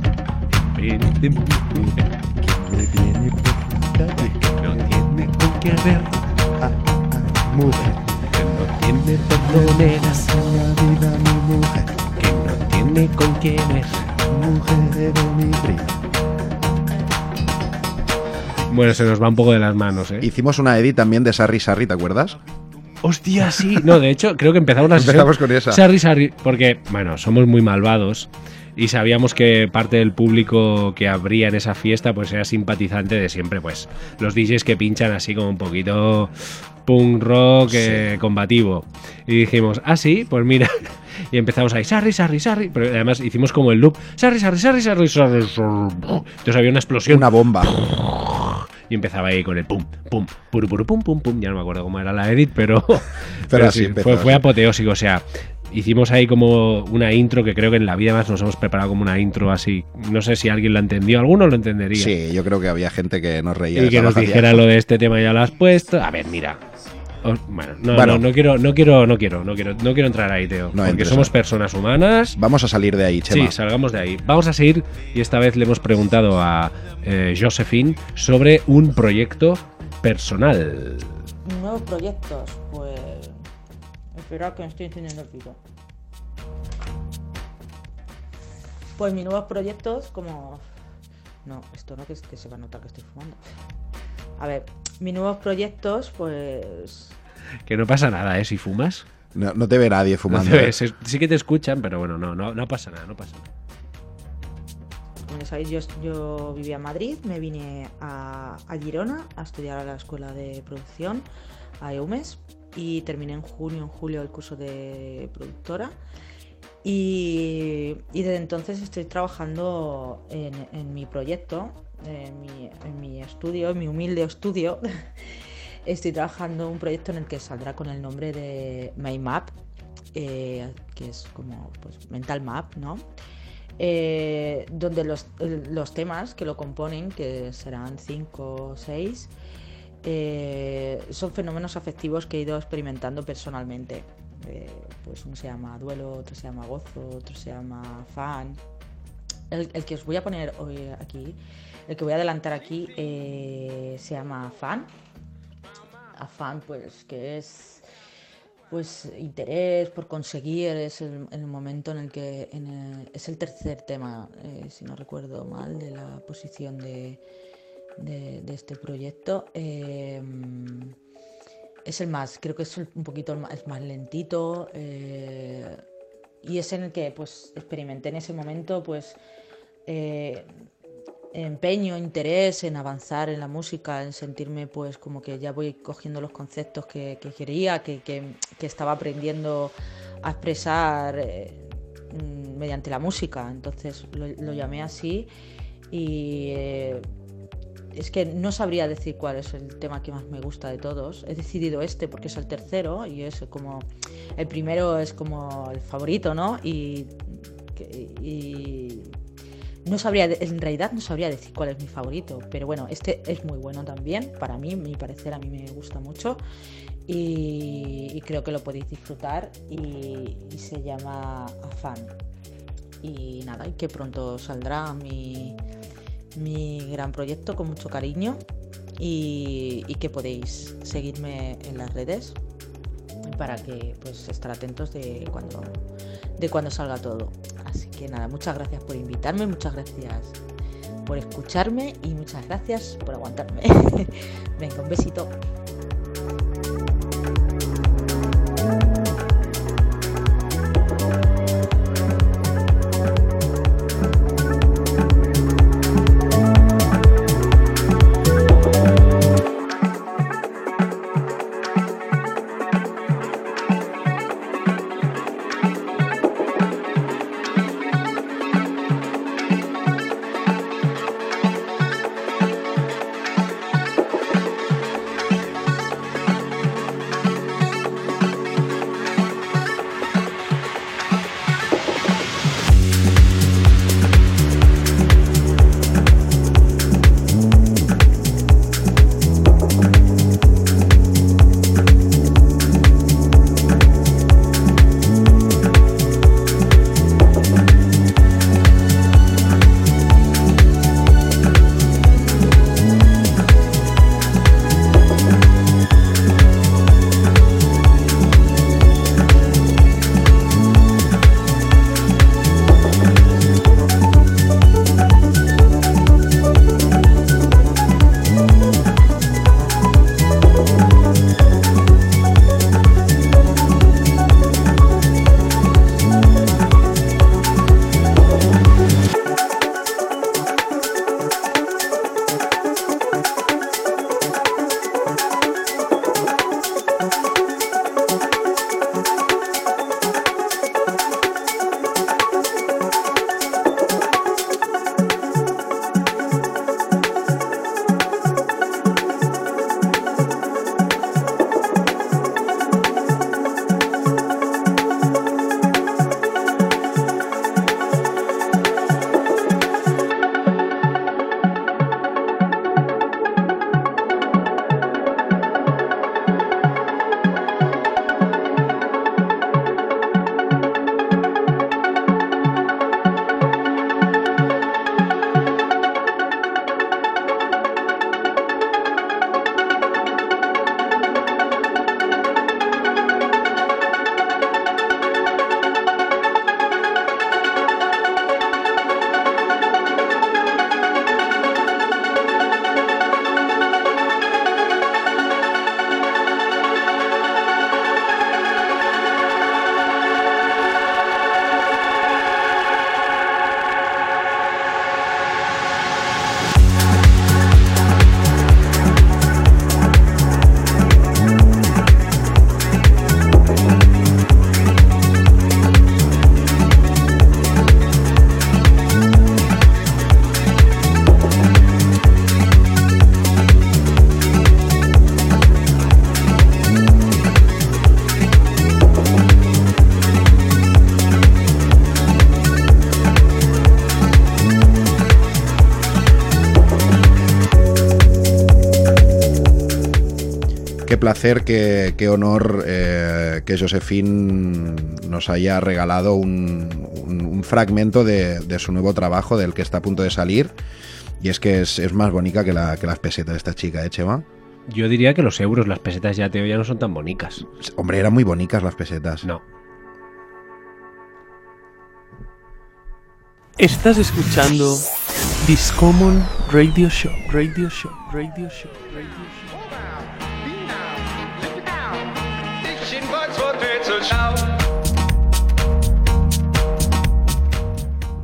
Harr. No tiene con qué ver, Mujer. que no tiene petroneras, que no tiene con qué ver. Bueno, se nos va un poco de las manos, ¿eh? Hicimos una edit también de Sarri Sarri, ¿te acuerdas? Hostia, sí. No, de hecho, creo que empezamos la sesión. Empezamos con esa. Sarri, sarri, porque, bueno, somos muy malvados y sabíamos que parte del público que habría en esa fiesta pues era simpatizante de siempre, pues los DJs que pinchan así como un poquito punk rock eh, combativo. Y dijimos, ah, sí, pues mira. Y empezamos ahí, Sarri, Sarri, Sarri. Pero además hicimos como el loop, Sarri, Sarri, Sarri, Sarri, Sarri. Entonces había una explosión Una bomba. y empezaba ahí con el pum, pum, puru, pum, pum, pum. Ya no me acuerdo cómo era la edit, pero, pero así sí, fue, fue sí. apoteósico. O sea, hicimos ahí como una intro que creo que en la vida más nos hemos preparado como una intro así. No sé si alguien la entendió, alguno lo entendería. Sí, yo creo que había gente que nos reía. Y que nos dijera lo de este tema ya lo has puesto. A ver, mira. Os- bueno, no, Bueno. no, no quiero, no quiero, no quiero, no quiero, no quiero entrar ahí, Teo. No porque somos personas humanas. Vamos a salir de ahí, Chema. Sí, salgamos de ahí. Vamos a seguir y esta vez le hemos preguntado a eh, Josephine sobre un proyecto personal. Nuevos proyectos, pues. Me estoy encendiendo el pito. Pues mis nuevos proyectos, como. No, esto no, que, es- que se va a notar que estoy fumando. A ver, mis nuevos proyectos, pues. Que no pasa nada, ¿eh? Si fumas. No, no te ve nadie No fumando. te ¿eh? ves, sí que te escuchan, pero bueno, no, no, no pasa nada, no pasa nada. Como ya sabéis, yo, yo vivía en Madrid, me vine a, a Girona a estudiar a la escuela de producción, a EUMES, y terminé en junio, en julio el curso de productora. Y, desde entonces estoy trabajando en, mi proyecto, en mi, estudio, en mi humilde estudio. Estoy trabajando un proyecto en el que saldrá con el nombre de My Map, eh, que es como pues, Mental Map, ¿no? eh, donde los, los temas que lo componen, que serán cinco o seis, eh, son fenómenos afectivos que he ido experimentando personalmente. Eh, pues uno se llama duelo, otro se llama gozo, otro se llama fan. El, que os voy a poner hoy aquí, el que voy a adelantar aquí, eh, se llama fan. Afán, pues que es pues interés por conseguir es el, momento en el que es el tercer tema si no recuerdo mal de la posición de, de- este proyecto Eh, es el más creo que es un poquito es más lentito eh, y es en el que pues experimenté en ese momento pues eh, empeño, interés en avanzar en la música, en sentirme pues como que ya voy cogiendo los conceptos que, que quería, que, que- estaba aprendiendo a expresar eh, mediante la música. Entonces lo, lo llamé así y es que no sabría decir cuál es el tema que más me gusta de todos. He decidido este porque es el tercero y es como el primero es como el favorito, ¿no? Y, no sabría, en realidad no sabría decir cuál es mi favorito, pero bueno, este es muy bueno también, para mí, mi parecer, a mí me gusta mucho y, creo que lo podéis disfrutar y, y se llama Afán. Y nada, y que pronto saldrá mi, mi gran proyecto con mucho cariño y, que podéis seguirme en las redes para que pues estar atentos de cuando de cuando salga todo. Así que nada, muchas gracias por invitarme, muchas gracias por escucharme y muchas gracias por aguantarme. Venga, un besito. Placer, qué, qué honor eh, que Josephine nos haya regalado un, un- un fragmento de, de su nuevo trabajo, del que está a punto de salir. Y es que es, es más bonita que, la, que las pesetas de esta chica, ¿eh, Chema? Yo diría que los euros, las pesetas ya, Teo, ya no son tan bonitas. Hombre, eran muy bonitas las pesetas. No. Estás escuchando Discommon Radio Show, Radio Show, Radio Show, Radio Show.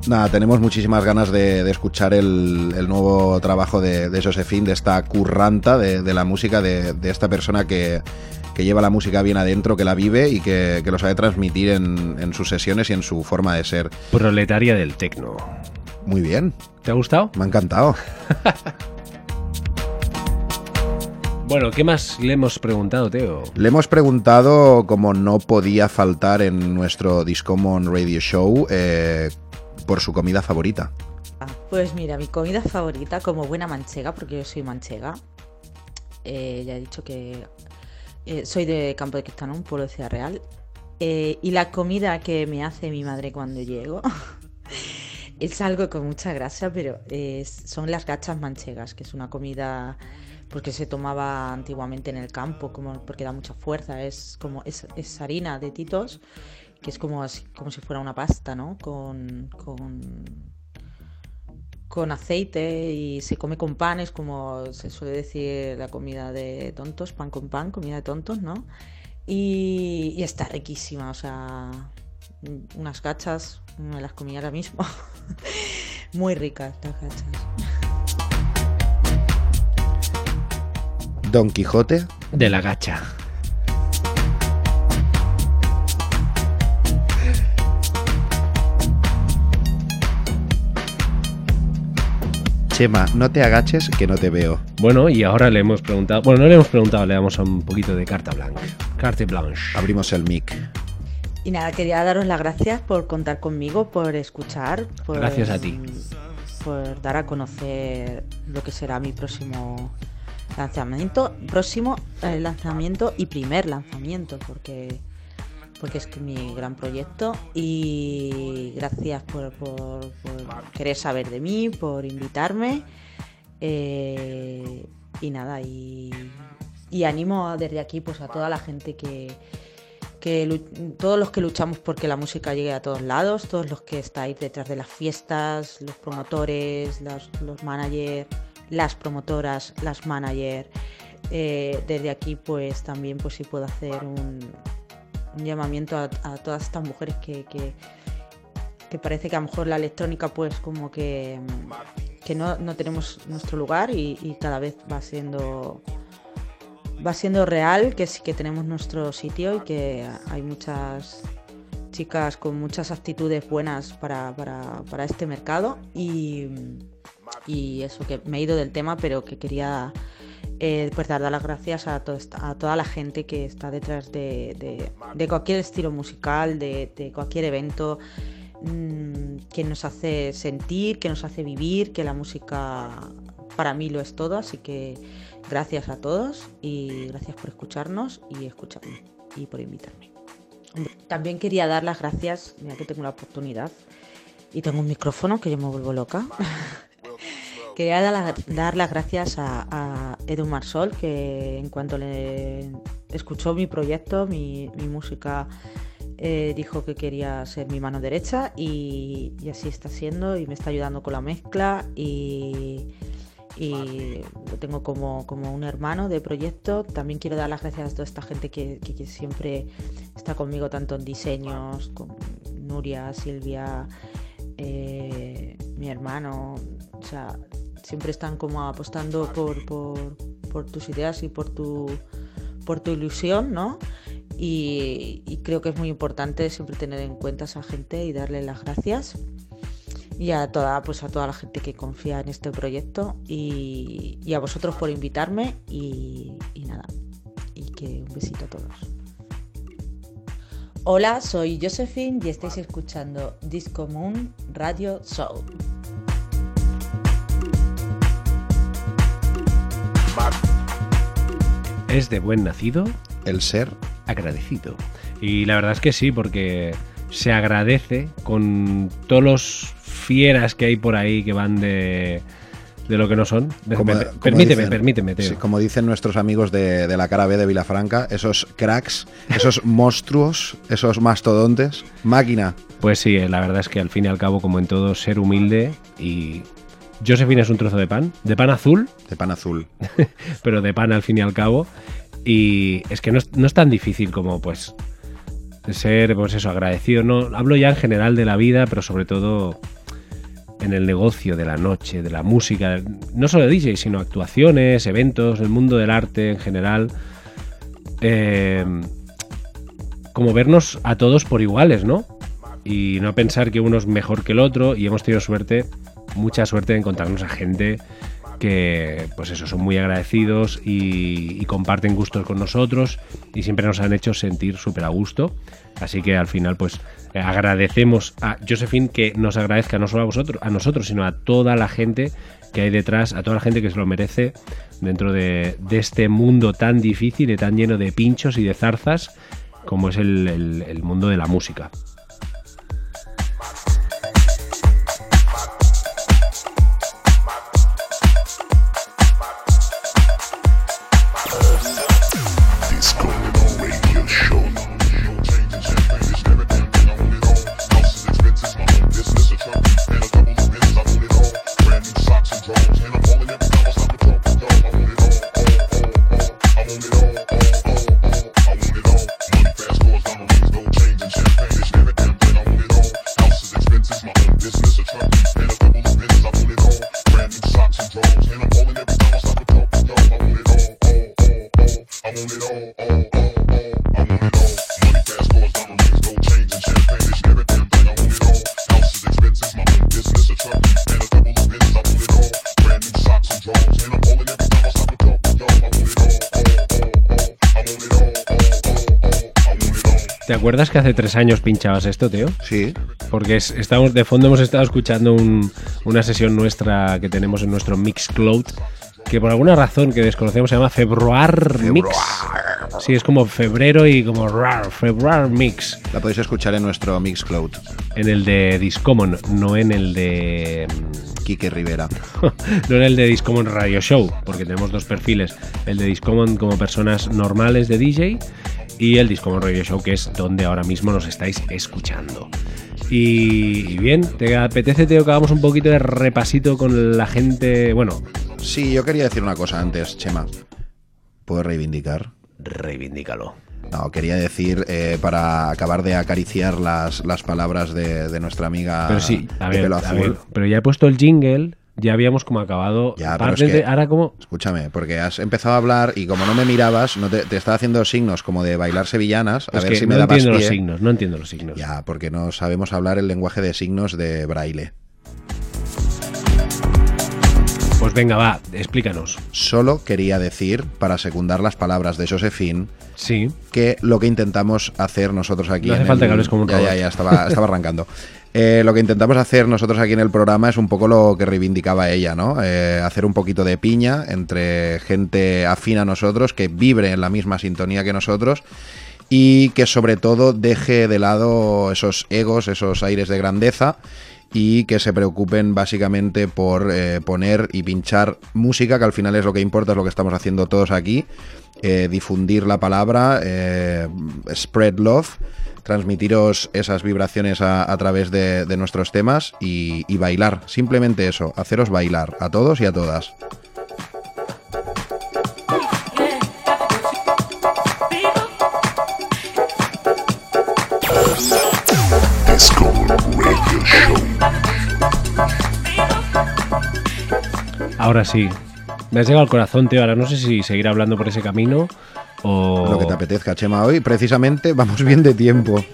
Nada, tenemos muchísimas ganas de, de escuchar el, el nuevo trabajo de, de Josephine, de esta curranta de, de la música, de, de esta persona que, que lleva la música bien adentro, que la vive y que, que lo sabe transmitir en, en sus sesiones y en su forma de ser. Proletaria del tecno. Muy bien, ¿Te ha gustado? me ha encantado. Bueno, ¿qué más le hemos preguntado, Teo? Le hemos preguntado, como no podía faltar en nuestro Discommon Radio Show, eh, por su comida favorita. Pues mira, mi comida favorita, como buena manchega, porque yo soy manchega, eh, ya he dicho que eh, soy de Campo de Cristano, un pueblo de Ciudad Real, eh, y la comida que me hace mi madre cuando llego es algo con mucha grasa, pero es- son las gachas manchegas, que es una comida porque se tomaba antiguamente en el campo, como porque da mucha fuerza, es como es, harina de titos, que es como como si fuera una pasta, ¿no? Con, con con aceite y se come con pan, es como se suele decir la comida de tontos, pan con pan, comida de tontos, ¿no? Y, y está riquísima, o sea, unas gachas, me las comí ahora mismo, muy ricas las gachas. Don Quijote, De la gacha. Chema, no te agaches que no te veo. Bueno, y ahora le hemos preguntado. Bueno, no le hemos preguntado, le damos un poquito de carta blanca. Carte blanche. Abrimos el mic. Y nada, quería daros las gracias por contar conmigo, por escuchar, por, Gracias a ti. por dar a conocer lo que será mi próximo lanzamiento, próximo eh, lanzamiento y primer lanzamiento, porque porque es que mi gran proyecto y gracias por, por- querer saber de mí, por invitarme eh, y nada y, y animo desde aquí pues a toda la gente que, que todos los que luchamos porque la música llegue a todos lados, todos los que estáis detrás de las fiestas, los promotores, los, los managers, las promotoras, las managers. eh, desde aquí pues también pues si puedo hacer un, llamamiento a, todas estas mujeres que, que, parece que a lo mejor la electrónica pues como que, que no, no tenemos nuestro lugar y, y cada vez va siendo va siendo real que sí que tenemos nuestro sitio y que hay muchas chicas con muchas actitudes buenas para, para- para este mercado y, y eso que me he ido del tema pero que quería eh, pues dar las gracias a, toda la gente que está detrás de, cualquier estilo musical, de, cualquier evento mm, que nos hace sentir, que nos hace vivir, que la música para mí lo es todo, así que gracias a todos y gracias por escucharnos y escucharme y por invitarme. También quería dar las gracias, mira que tengo la oportunidad y tengo un micrófono que yo me vuelvo loca. Quería dar, la- dar las gracias a, a Edu Marsol, que en cuanto le escuchó mi proyecto, mi, música, eh, dijo que quería ser mi mano derecha y, así está siendo y me está ayudando con la mezcla y, lo tengo como, como un hermano de proyecto. También quiero dar las gracias a toda esta gente que siempre está conmigo, tanto en diseños, con Nuria, Silvia, eh, mi hermano, o sea, siempre están como apostando por, por, tus ideas y por tu, por tu ilusión, ¿no? Y, creo que es muy importante siempre tener en cuenta a esa gente y darle las gracias. Y a toda, pues a toda la gente que confía en este proyecto y, a vosotros por invitarme y, y nada. Y que un besito a todos. Hola, soy Josephine y estáis escuchando Disco Moon Radio Show. Es de buen nacido El ser. agradecido. Y la verdad es que sí, porque se agradece con todos los fieras que hay por ahí que van de, de lo que no son. Como- Per- como permíteme, dicen- permíteme, sí, como dicen nuestros amigos de, de la cara B de Vilafranca, esos cracks, esos monstruos, esos mastodontes. Máquina. Pues sí, la verdad es que al fin y al cabo, como en todo, ser humilde y... Josephine es un trozo de pan, de pan azul, De pan azul. pero de pan al fin y al cabo. Y es que no es, no es tan difícil como, pues, ser, pues eso, agradecido. No, hablo ya en general de la vida, pero sobre todo en el negocio de la noche, de la música, no solo de DJ, sino actuaciones, eventos, el mundo del arte en general. Eh, como vernos a todos por iguales, ¿no? Y no pensar que uno es mejor que el otro. Y hemos tenido suerte, mucha suerte de encontrarnos a gente que, pues eso, son muy agradecidos y, comparten gustos con nosotros y siempre nos han hecho sentir súper a gusto. Así que al final, pues eh, agradecemos a Josephine que nos agradezca no solo a vosotros, a nosotros, sino a toda la gente que hay detrás, a toda la gente que se lo merece dentro de, este mundo tan difícil y tan lleno de pinchos y de zarzas como es el mundo de la música. Acuerdas que hace tres años pinchabas esto, Teo? Sí. Porque es- estamos, de fondo hemos estado escuchando un- una sesión nuestra que tenemos en nuestro Mixcloud, que por alguna razón que desconocemos se llama Februar Mix. Sí, es como febrero y como rar, Februar Mix. La podéis escuchar en nuestro Mixcloud. En el de Discommon, no en el de. Quique Rivera. no en el de Discommon Radio Show, porque tenemos dos perfiles. El de Discommon como personas normales de DJ y el Discommon Radio Show, que es donde ahora mismo nos estáis escuchando. Y, y bien, ¿te apetece, Teo, que hagamos un poquito de repasito con la gente? Bueno, Sí, yo quería decir una cosa antes, Chema. ¿Puedo reivindicar? reivindícalo. No, quería decir, eh, para acabar de acariciar las, las palabras de, de nuestra amiga Pero sí, a de ver, a ver, pero ya he puesto el jingle, ya habíamos como acabado. Ya, pero es que- de- ahora como... Escúchame, porque has empezado a hablar y como no me mirabas, no te, te estaba haciendo signos como de bailar sevillanas, a Es ver que si me no dabas entiendo los signos, no entiendo los signos. Ya, porque no sabemos hablar el lenguaje de signos de braille. Pues venga, va, explícanos. Solo quería decir, para secundar las palabras de Josephine, Sí, que lo que intentamos hacer nosotros aquí. No hace en falta el- que hables como un Ya, ya, ya, estaba, estaba arrancando. Eh, lo que intentamos hacer nosotros aquí en el programa es un poco lo que reivindicaba ella, ¿no? Eh, hacer un poquito de piña entre gente afín a nosotros, que vibre en la misma sintonía que nosotros y que sobre todo deje de lado esos egos, esos aires de grandeza y que se preocupen básicamente por eh, poner y pinchar música, que al final es lo que importa, es lo que estamos haciendo todos aquí, difundir la palabra, spread love, transmitiros esas vibraciones a, a través de, de nuestros temas y, y bailar, simplemente eso, haceros bailar a todos y a todas. Ahora sí. Me has llegado al corazón, Teo. Ahora no sé si seguir hablando por ese camino Lo que te apetezca, Chema. Hoy precisamente vamos bien de tiempo.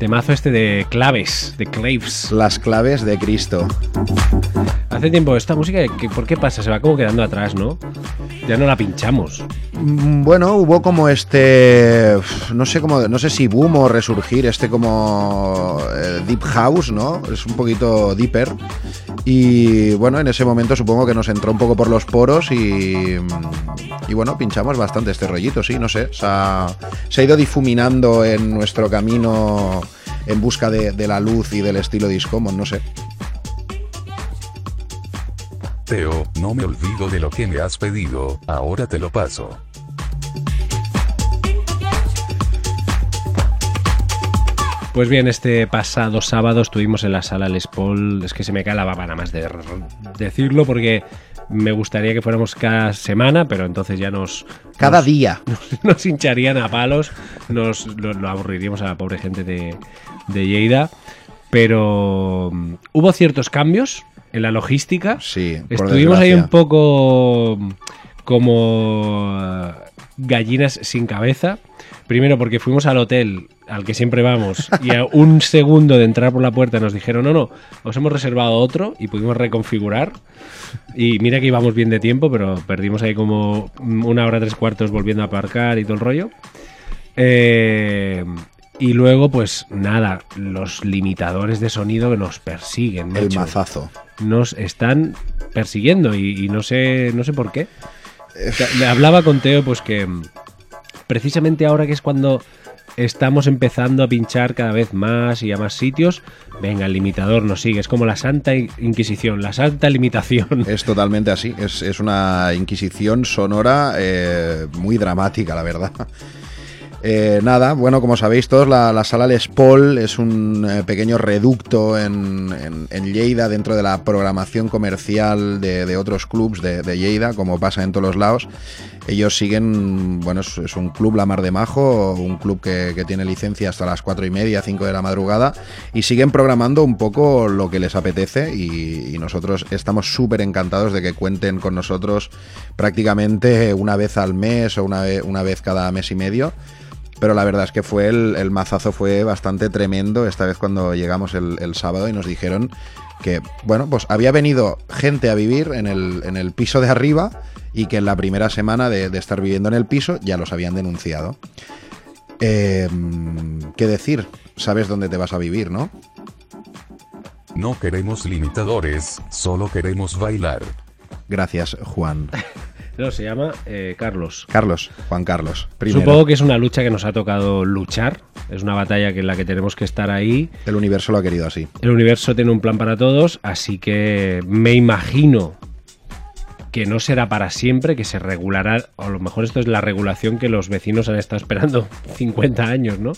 Temazo este de claves, de claves. Las claves de Cristo. Hace tiempo esta música, que- ¿por qué pasa? Se va como quedando atrás, ¿no? ya no la pinchamos. Mm, Bueno, hubo como este, no sé cómo, no sé si boom o resurgir, este como eh, deep house, ¿no? Es un poquito deeper. Y bueno, en ese momento supongo que nos entró un poco por los poros y, y bueno, pinchamos bastante este rollito, sí, no sé. Se ha, se ha ido difuminando en nuestro camino en busca de, de la luz y del estilo Discommon, no sé. Teo, no me olvido de lo que me has pedido, ahora te lo paso. Pues bien, este pasado sábado estuvimos en la sala Les Paul. Es que se me cae la baba nada más de decirlo porque me gustaría que fuéramos cada semana, pero entonces ya nos, Cada nos- día. nos hincharían a palos, nos lo, lo aburriríamos a la pobre gente de, de Lleida. Pero mm, hubo ciertos cambios en la logística. Sí, Estuvimos ahí un poco mm, como eh, gallinas sin cabeza. Primero porque fuimos al hotel al que siempre vamos y a un segundo de entrar por la puerta nos dijeron, no, no, os hemos reservado otro y pudimos reconfigurar. Y mira que íbamos bien de tiempo, pero perdimos ahí como una hora, tres cuartos volviendo a aparcar y todo el rollo. Eh, y luego, pues nada, los limitadores de sonido que nos persiguen. El macho. mazazo. Nos están persiguiendo y, y no sé no sé por qué. Te- Le hablaba con Teo, pues que precisamente ahora que es cuando estamos empezando a pinchar cada vez más y a más sitios, venga, el limitador nos sigue. Es como la Santa Inquisición, la Santa Limitación. Es totalmente así. Es, es una inquisición sonora eh, muy dramática, la verdad. Eh, nada, bueno, como sabéis todos, la, la sala Les Paul es un eh, pequeño reducto en, en- en Lleida dentro de la programación comercial de, de otros clubs de, de Lleida, como pasa en todos los lados. Ellos siguen, bueno, es, un club La Mar de Majo, un club que, tiene licencia hasta las cuatro y media, 5 de la madrugada, y siguen programando un poco lo que les apetece y, nosotros estamos súper encantados de que cuenten con nosotros prácticamente una vez al mes o una, una vez cada mes y medio. Pero la verdad es que fue el, el mazazo fue bastante tremendo esta vez cuando llegamos el sábado y nos dijeron que, bueno, pues había venido gente a vivir en el, en el piso de arriba y que en la primera semana de, de estar viviendo en el piso ya los habían denunciado. Eh, ¿Qué decir? Sabes dónde te vas a vivir, ¿no? No queremos limitadores, solo queremos bailar. Gracias, Juan. No, se llama eh, Carlos. Carlos, Juan Carlos. Primero, Supongo que es una lucha que nos ha tocado luchar. Es una batalla que en la que tenemos que estar ahí. el universo lo ha querido así. El universo tiene un plan para todos, así que me imagino que no será para siempre, que se regulará, o a lo mejor esto es la regulación que los vecinos han estado esperando 50 años, ¿no?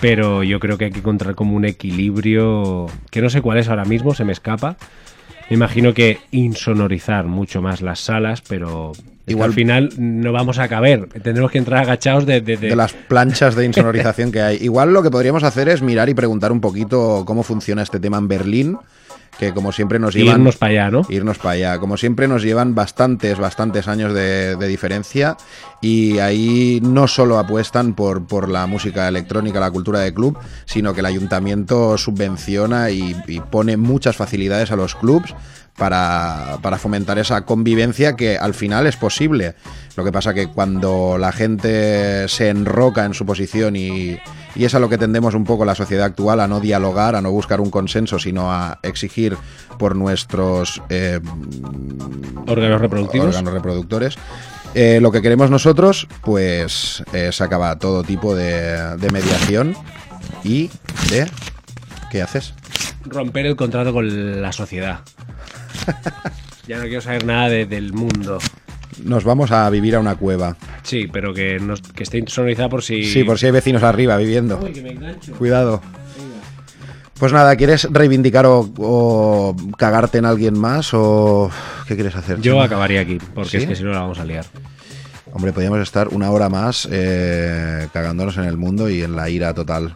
Pero yo creo que hay que encontrar como un equilibrio que no sé cuál es ahora mismo, se me escapa. Me imagino que insonorizar mucho más las salas, pero Igual al final no vamos a caber. Tendremos que entrar agachados de, de- de- de las planchas de insonorización que hay. Igual lo que podríamos hacer es mirar y preguntar un poquito cómo funciona este tema en Berlín, que como siempre nos llevan irnos para allá, ¿no? irnos para allá. Como siempre nos llevan bastantes, bastantes años de, de diferencia y ahí no solo apuestan por, por la música electrónica, la cultura de club, sino que el ayuntamiento subvenciona y, y pone muchas facilidades a los clubs para, para fomentar esa convivencia que al final es posible. Lo que pasa que cuando la gente se enroca en su posición y, y es a lo que tendemos un poco la sociedad actual, a no dialogar, a no buscar un consenso, sino a exigir por nuestros eh, Órganos reproductivos. órganos reproductores. Eh, lo que queremos nosotros, pues eh, se acaba todo tipo de, de mediación y de... ¿Qué haces? romper el contrato con la sociedad. ya no quiero saber nada de- del mundo. Nos vamos a vivir a una cueva. Sí, pero que, no, que esté insonorizada por si... Sí, por si hay vecinos arriba viviendo. Uy, que me engancho. Cuidado. Pues nada, ¿quieres reivindicar o, o cagarte en alguien más o qué quieres hacer? Yo acabaría aquí, porque ¿Sí? es que si no la vamos a liar. Hombre, podríamos estar una hora más eh, cagándonos en el mundo y en la ira total.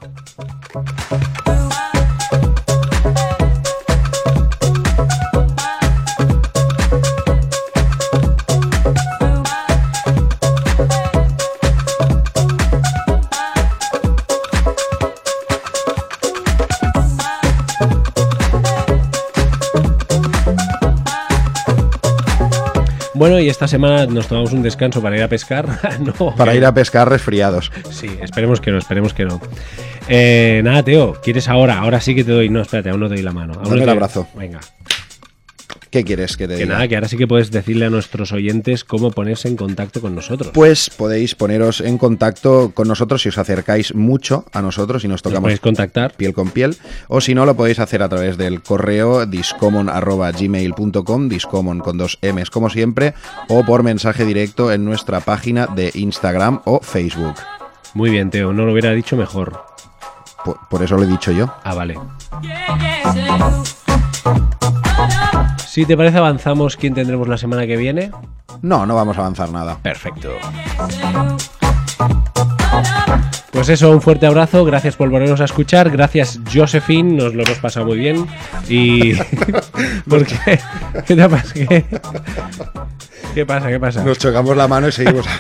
Bueno, y esta semana nos tomamos un descanso para ir a pescar. no, Para que- ir a pescar resfriados. Sí, esperemos que no, esperemos que no. Eh, nada, Teo, ¿quieres ahora? Ahora sí que te doy. No, espérate, aún no te doy la mano. Aún Dame no el te- abrazo. Venga. ¿Qué quieres que te Que diga? nada, que ahora sí que puedes decirle a nuestros oyentes cómo ponerse en contacto con nosotros. Pues podéis poneros en contacto con nosotros si os acercáis mucho a nosotros y nos Nos tocamos podéis contactar. piel con piel, o si no lo podéis hacer a través del correo discommon.gmail.com, discommon con dos M's como siempre, o por mensaje directo en nuestra página de Instagram o Facebook. Muy bien, Teo, no lo hubiera dicho mejor. Por, por eso lo he dicho yo. Ah, vale. Si te parece, avanzamos quién tendremos la semana que viene. No, no vamos a avanzar nada. Perfecto. Pues eso, un fuerte abrazo, gracias por volvernos a escuchar, gracias Josephine, nos lo hemos pasado muy bien. Y. ¿Por qué? ¿Qué te pasa? ¿Qué, ¿Qué pasa? ¿Qué pasa? Nos chocamos la mano y seguimos.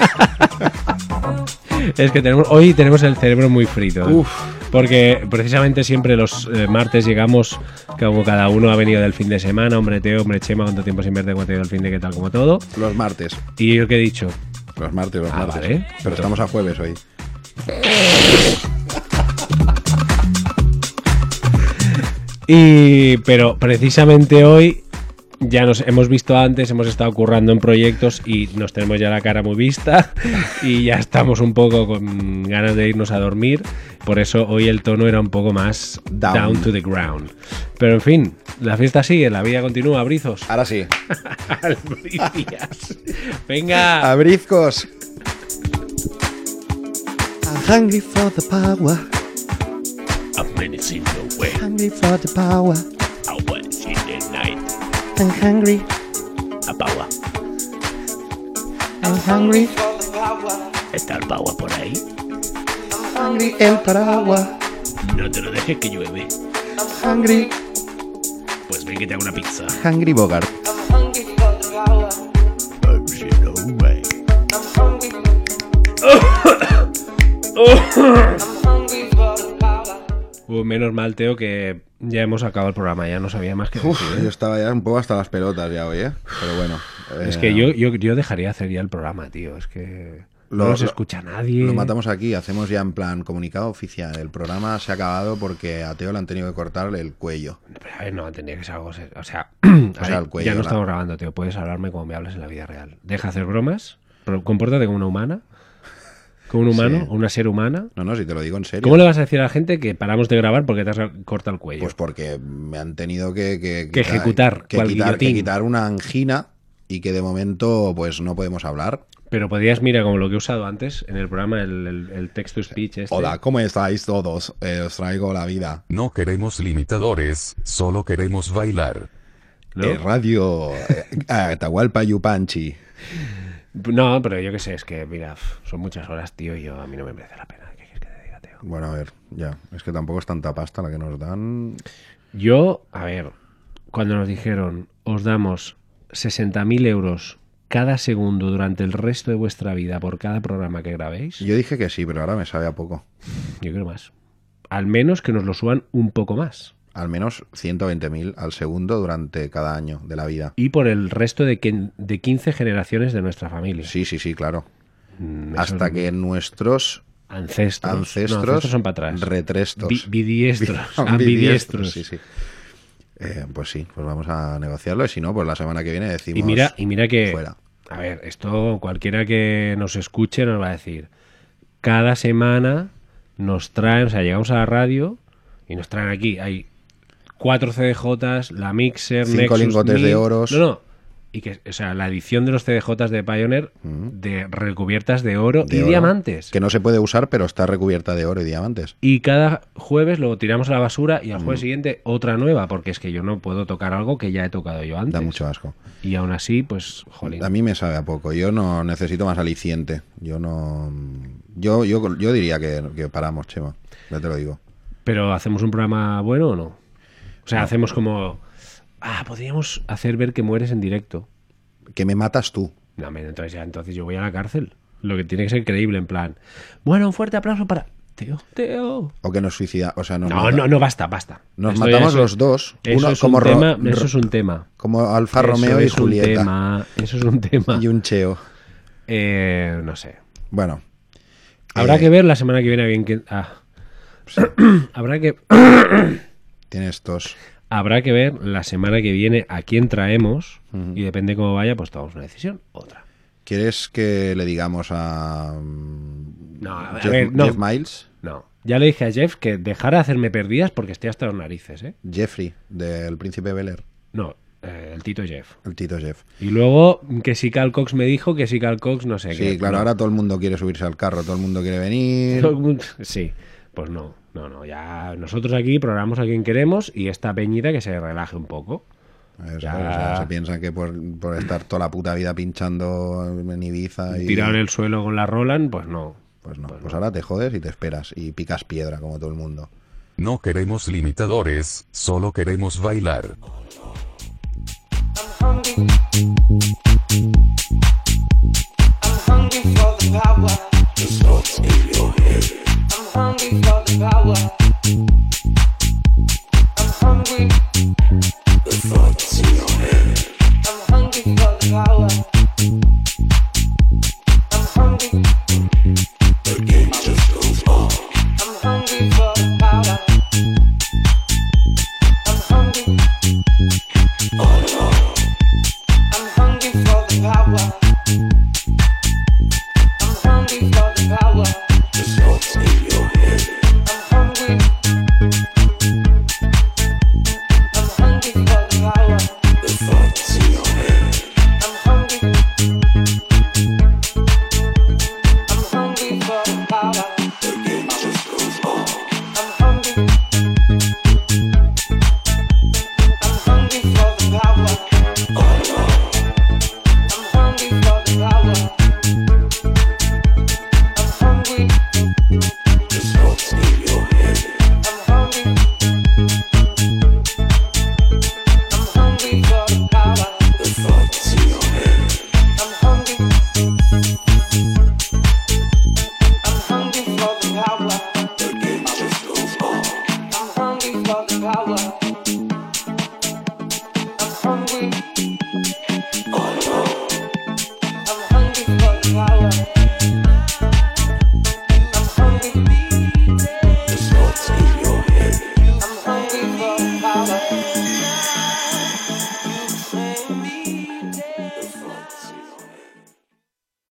Es que tenemos, hoy tenemos el cerebro muy frito. Uf. Porque precisamente siempre los eh, martes llegamos, como cada uno ha venido del fin de semana, hombre Teo, hombre Chema, cuánto tiempo sin verte, cuánto ha ido el fin de qué tal, como todo. Los martes. Y yo que he dicho, Los martes, los Ah, martes. vale. Pero estamos a jueves hoy. Y pero precisamente hoy ya nos hemos visto antes, hemos estado currando en proyectos y nos tenemos ya la cara muy vista y ya estamos un poco con ganas de irnos a dormir. Por eso hoy el tono era un poco más down, Down. to the ground. Pero en fin, la fiesta sigue, la vida continúa, brizos. Ahora sí. Venga. Abrizcos. I'm hungry for the power. I'm menacing the way. Hungry for the power. I I'm hungry. A power. I'm hungry. ¿Está el power por ahí? Hungry el paraguas. No te lo dejes que llueve. Hungry. Pues ven que te hago una pizza. Hungry Bogart. I'm shit away. Uh, menos mal, Teo, que ya hemos acabado el programa, ya no sabía más que Uf, decir. ¿eh? yo estaba ya un poco hasta las pelotas ya hoy, ¿eh? Pero bueno. Es eh, que yo, yo, yo dejaría hacer ya el programa, tío. Es que no nos escucha nadie. Lo matamos aquí, hacemos ya en plan comunicado oficial. El programa se ha acabado porque a Teo le han tenido que cortar el cuello. Pero, a ver, no, tendría que ser algo serio. O sea, O sea, ay, el cuello, ya no la- estamos grabando, tío. Puedes hablarme como me hablas en la vida real. Deja hacer bromas. Compórtate como una humana. Un humano, Sí. una ser humana. No, no, si te lo digo en serio. ¿Cómo le vas a decir a la gente que paramos de grabar porque te has cortado el cuello? Pues porque me han tenido que, que, Que ejecutar, que quitar, que quitar una angina y que de momento pues no podemos hablar. Pero podrías, mira, como lo que he usado antes en el programa, el, el, el text-to-speech. Este. Hola, ¿cómo estáis todos? Eh, os traigo la vida. No queremos limitadores, solo queremos bailar. ¿no? Eh, radio eh, Atahualpa Yupanchi. No, pero yo qué sé, es que, mira, son muchas horas, tío, y yo, a mí no me merece la pena. ¿Qué quieres que te diga, tío? Bueno, a ver, ya. Es que tampoco es tanta pasta la que nos dan. Yo, a ver, cuando nos dijeron, os damos 60.000 euros cada segundo durante el resto de vuestra vida por cada programa que grabéis, yo, Yo dije que sí, pero ahora me sabe a poco. creo más. Al menos que nos lo suban un poco más. Al menos 120.000 al segundo durante cada año de la vida. Y por el resto de, que- de 15 generaciones de nuestra familia. Sí, sí, sí, claro. Mm, Hasta que nuestros Ancestros. No, ancestros, son para atrás. retrestos. Bi- bidiestros. Sí, sí. Eh, pues sí, pues vamos a negociarlo y si no, pues la semana que viene decimos Y mira, y mira que, fuera. a ver, esto cualquiera que nos escuche nos va a decir, cada semana nos traen, o sea, llegamos a la radio y nos traen aquí, hay cuatro CDJs, la Mixer, Cinco Nexus lingotes de oros. No, no. Y que, o sea, la edición de los CDJs de Pioneer de recubiertas de oro De y oro, diamantes. Que no se puede usar, pero está recubierta de oro y diamantes. Y cada jueves lo tiramos a la basura y al Mm. jueves siguiente otra nueva, porque es que yo no puedo tocar algo que ya he tocado yo antes. Da mucho asco. Y aún así, pues, jolín. A mí me sabe a poco. Yo no necesito más aliciente. Yo no. Yo, yo, yo diría que, que paramos, Chema. Ya te lo digo. Pero ¿hacemos un programa bueno o no? O sea, hacemos como... Ah, podríamos hacer ver que mueres en directo. Que me matas tú. No, hombre, entonces ya, entonces yo voy a la cárcel. Lo que tiene que ser creíble, en plan... Bueno, un fuerte aplauso para... Teo, Teo. O que nos suicida. O sea, nos No, mata- no, no, basta, basta. Nos Esto matamos los dos. Eso Uno es como un tema, eso es un tema. Como Alfa Eso Romeo y Julieta. tema, Eso es un tema. Y un Cheo. Eh, no sé. Bueno. Habrá eh, que ver la semana que viene bien que. Ah. Habrá que. Tienes tos. Habrá que ver la semana que viene a quién traemos y depende cómo vaya, pues tomamos una decisión. Otra. ¿Quieres que le digamos a. mm, No, a Jeff, ver, no. Jeff Miles? No. Ya le dije a Jeff que dejara de hacerme perdidas porque estoy hasta las narices, ¿eh? Jeffrey, del Príncipe Bel Air. No, eh, el Tito Jeff. El Tito Jeff. Y luego que si Cal Cox me dijo que si Cal Cox no sé Sí, qué. claro, No. ahora todo el mundo quiere subirse al carro, todo el mundo quiere venir. Todo el mundo- Sí, pues no, no, no. Ya nosotros aquí programamos a quien queremos y esta peñita que se relaje un poco. O sea, Ya. o sea, se piensan que por, por estar toda la puta vida pinchando en Ibiza y. Tirado en el suelo con la Roland, pues no. Pues no, pues ahora te jodes y te esperas y picas piedra como todo el mundo. No queremos limitadores, solo queremos bailar. I'm hungry for the power. The thoughts in your head. I'm hungry for the power.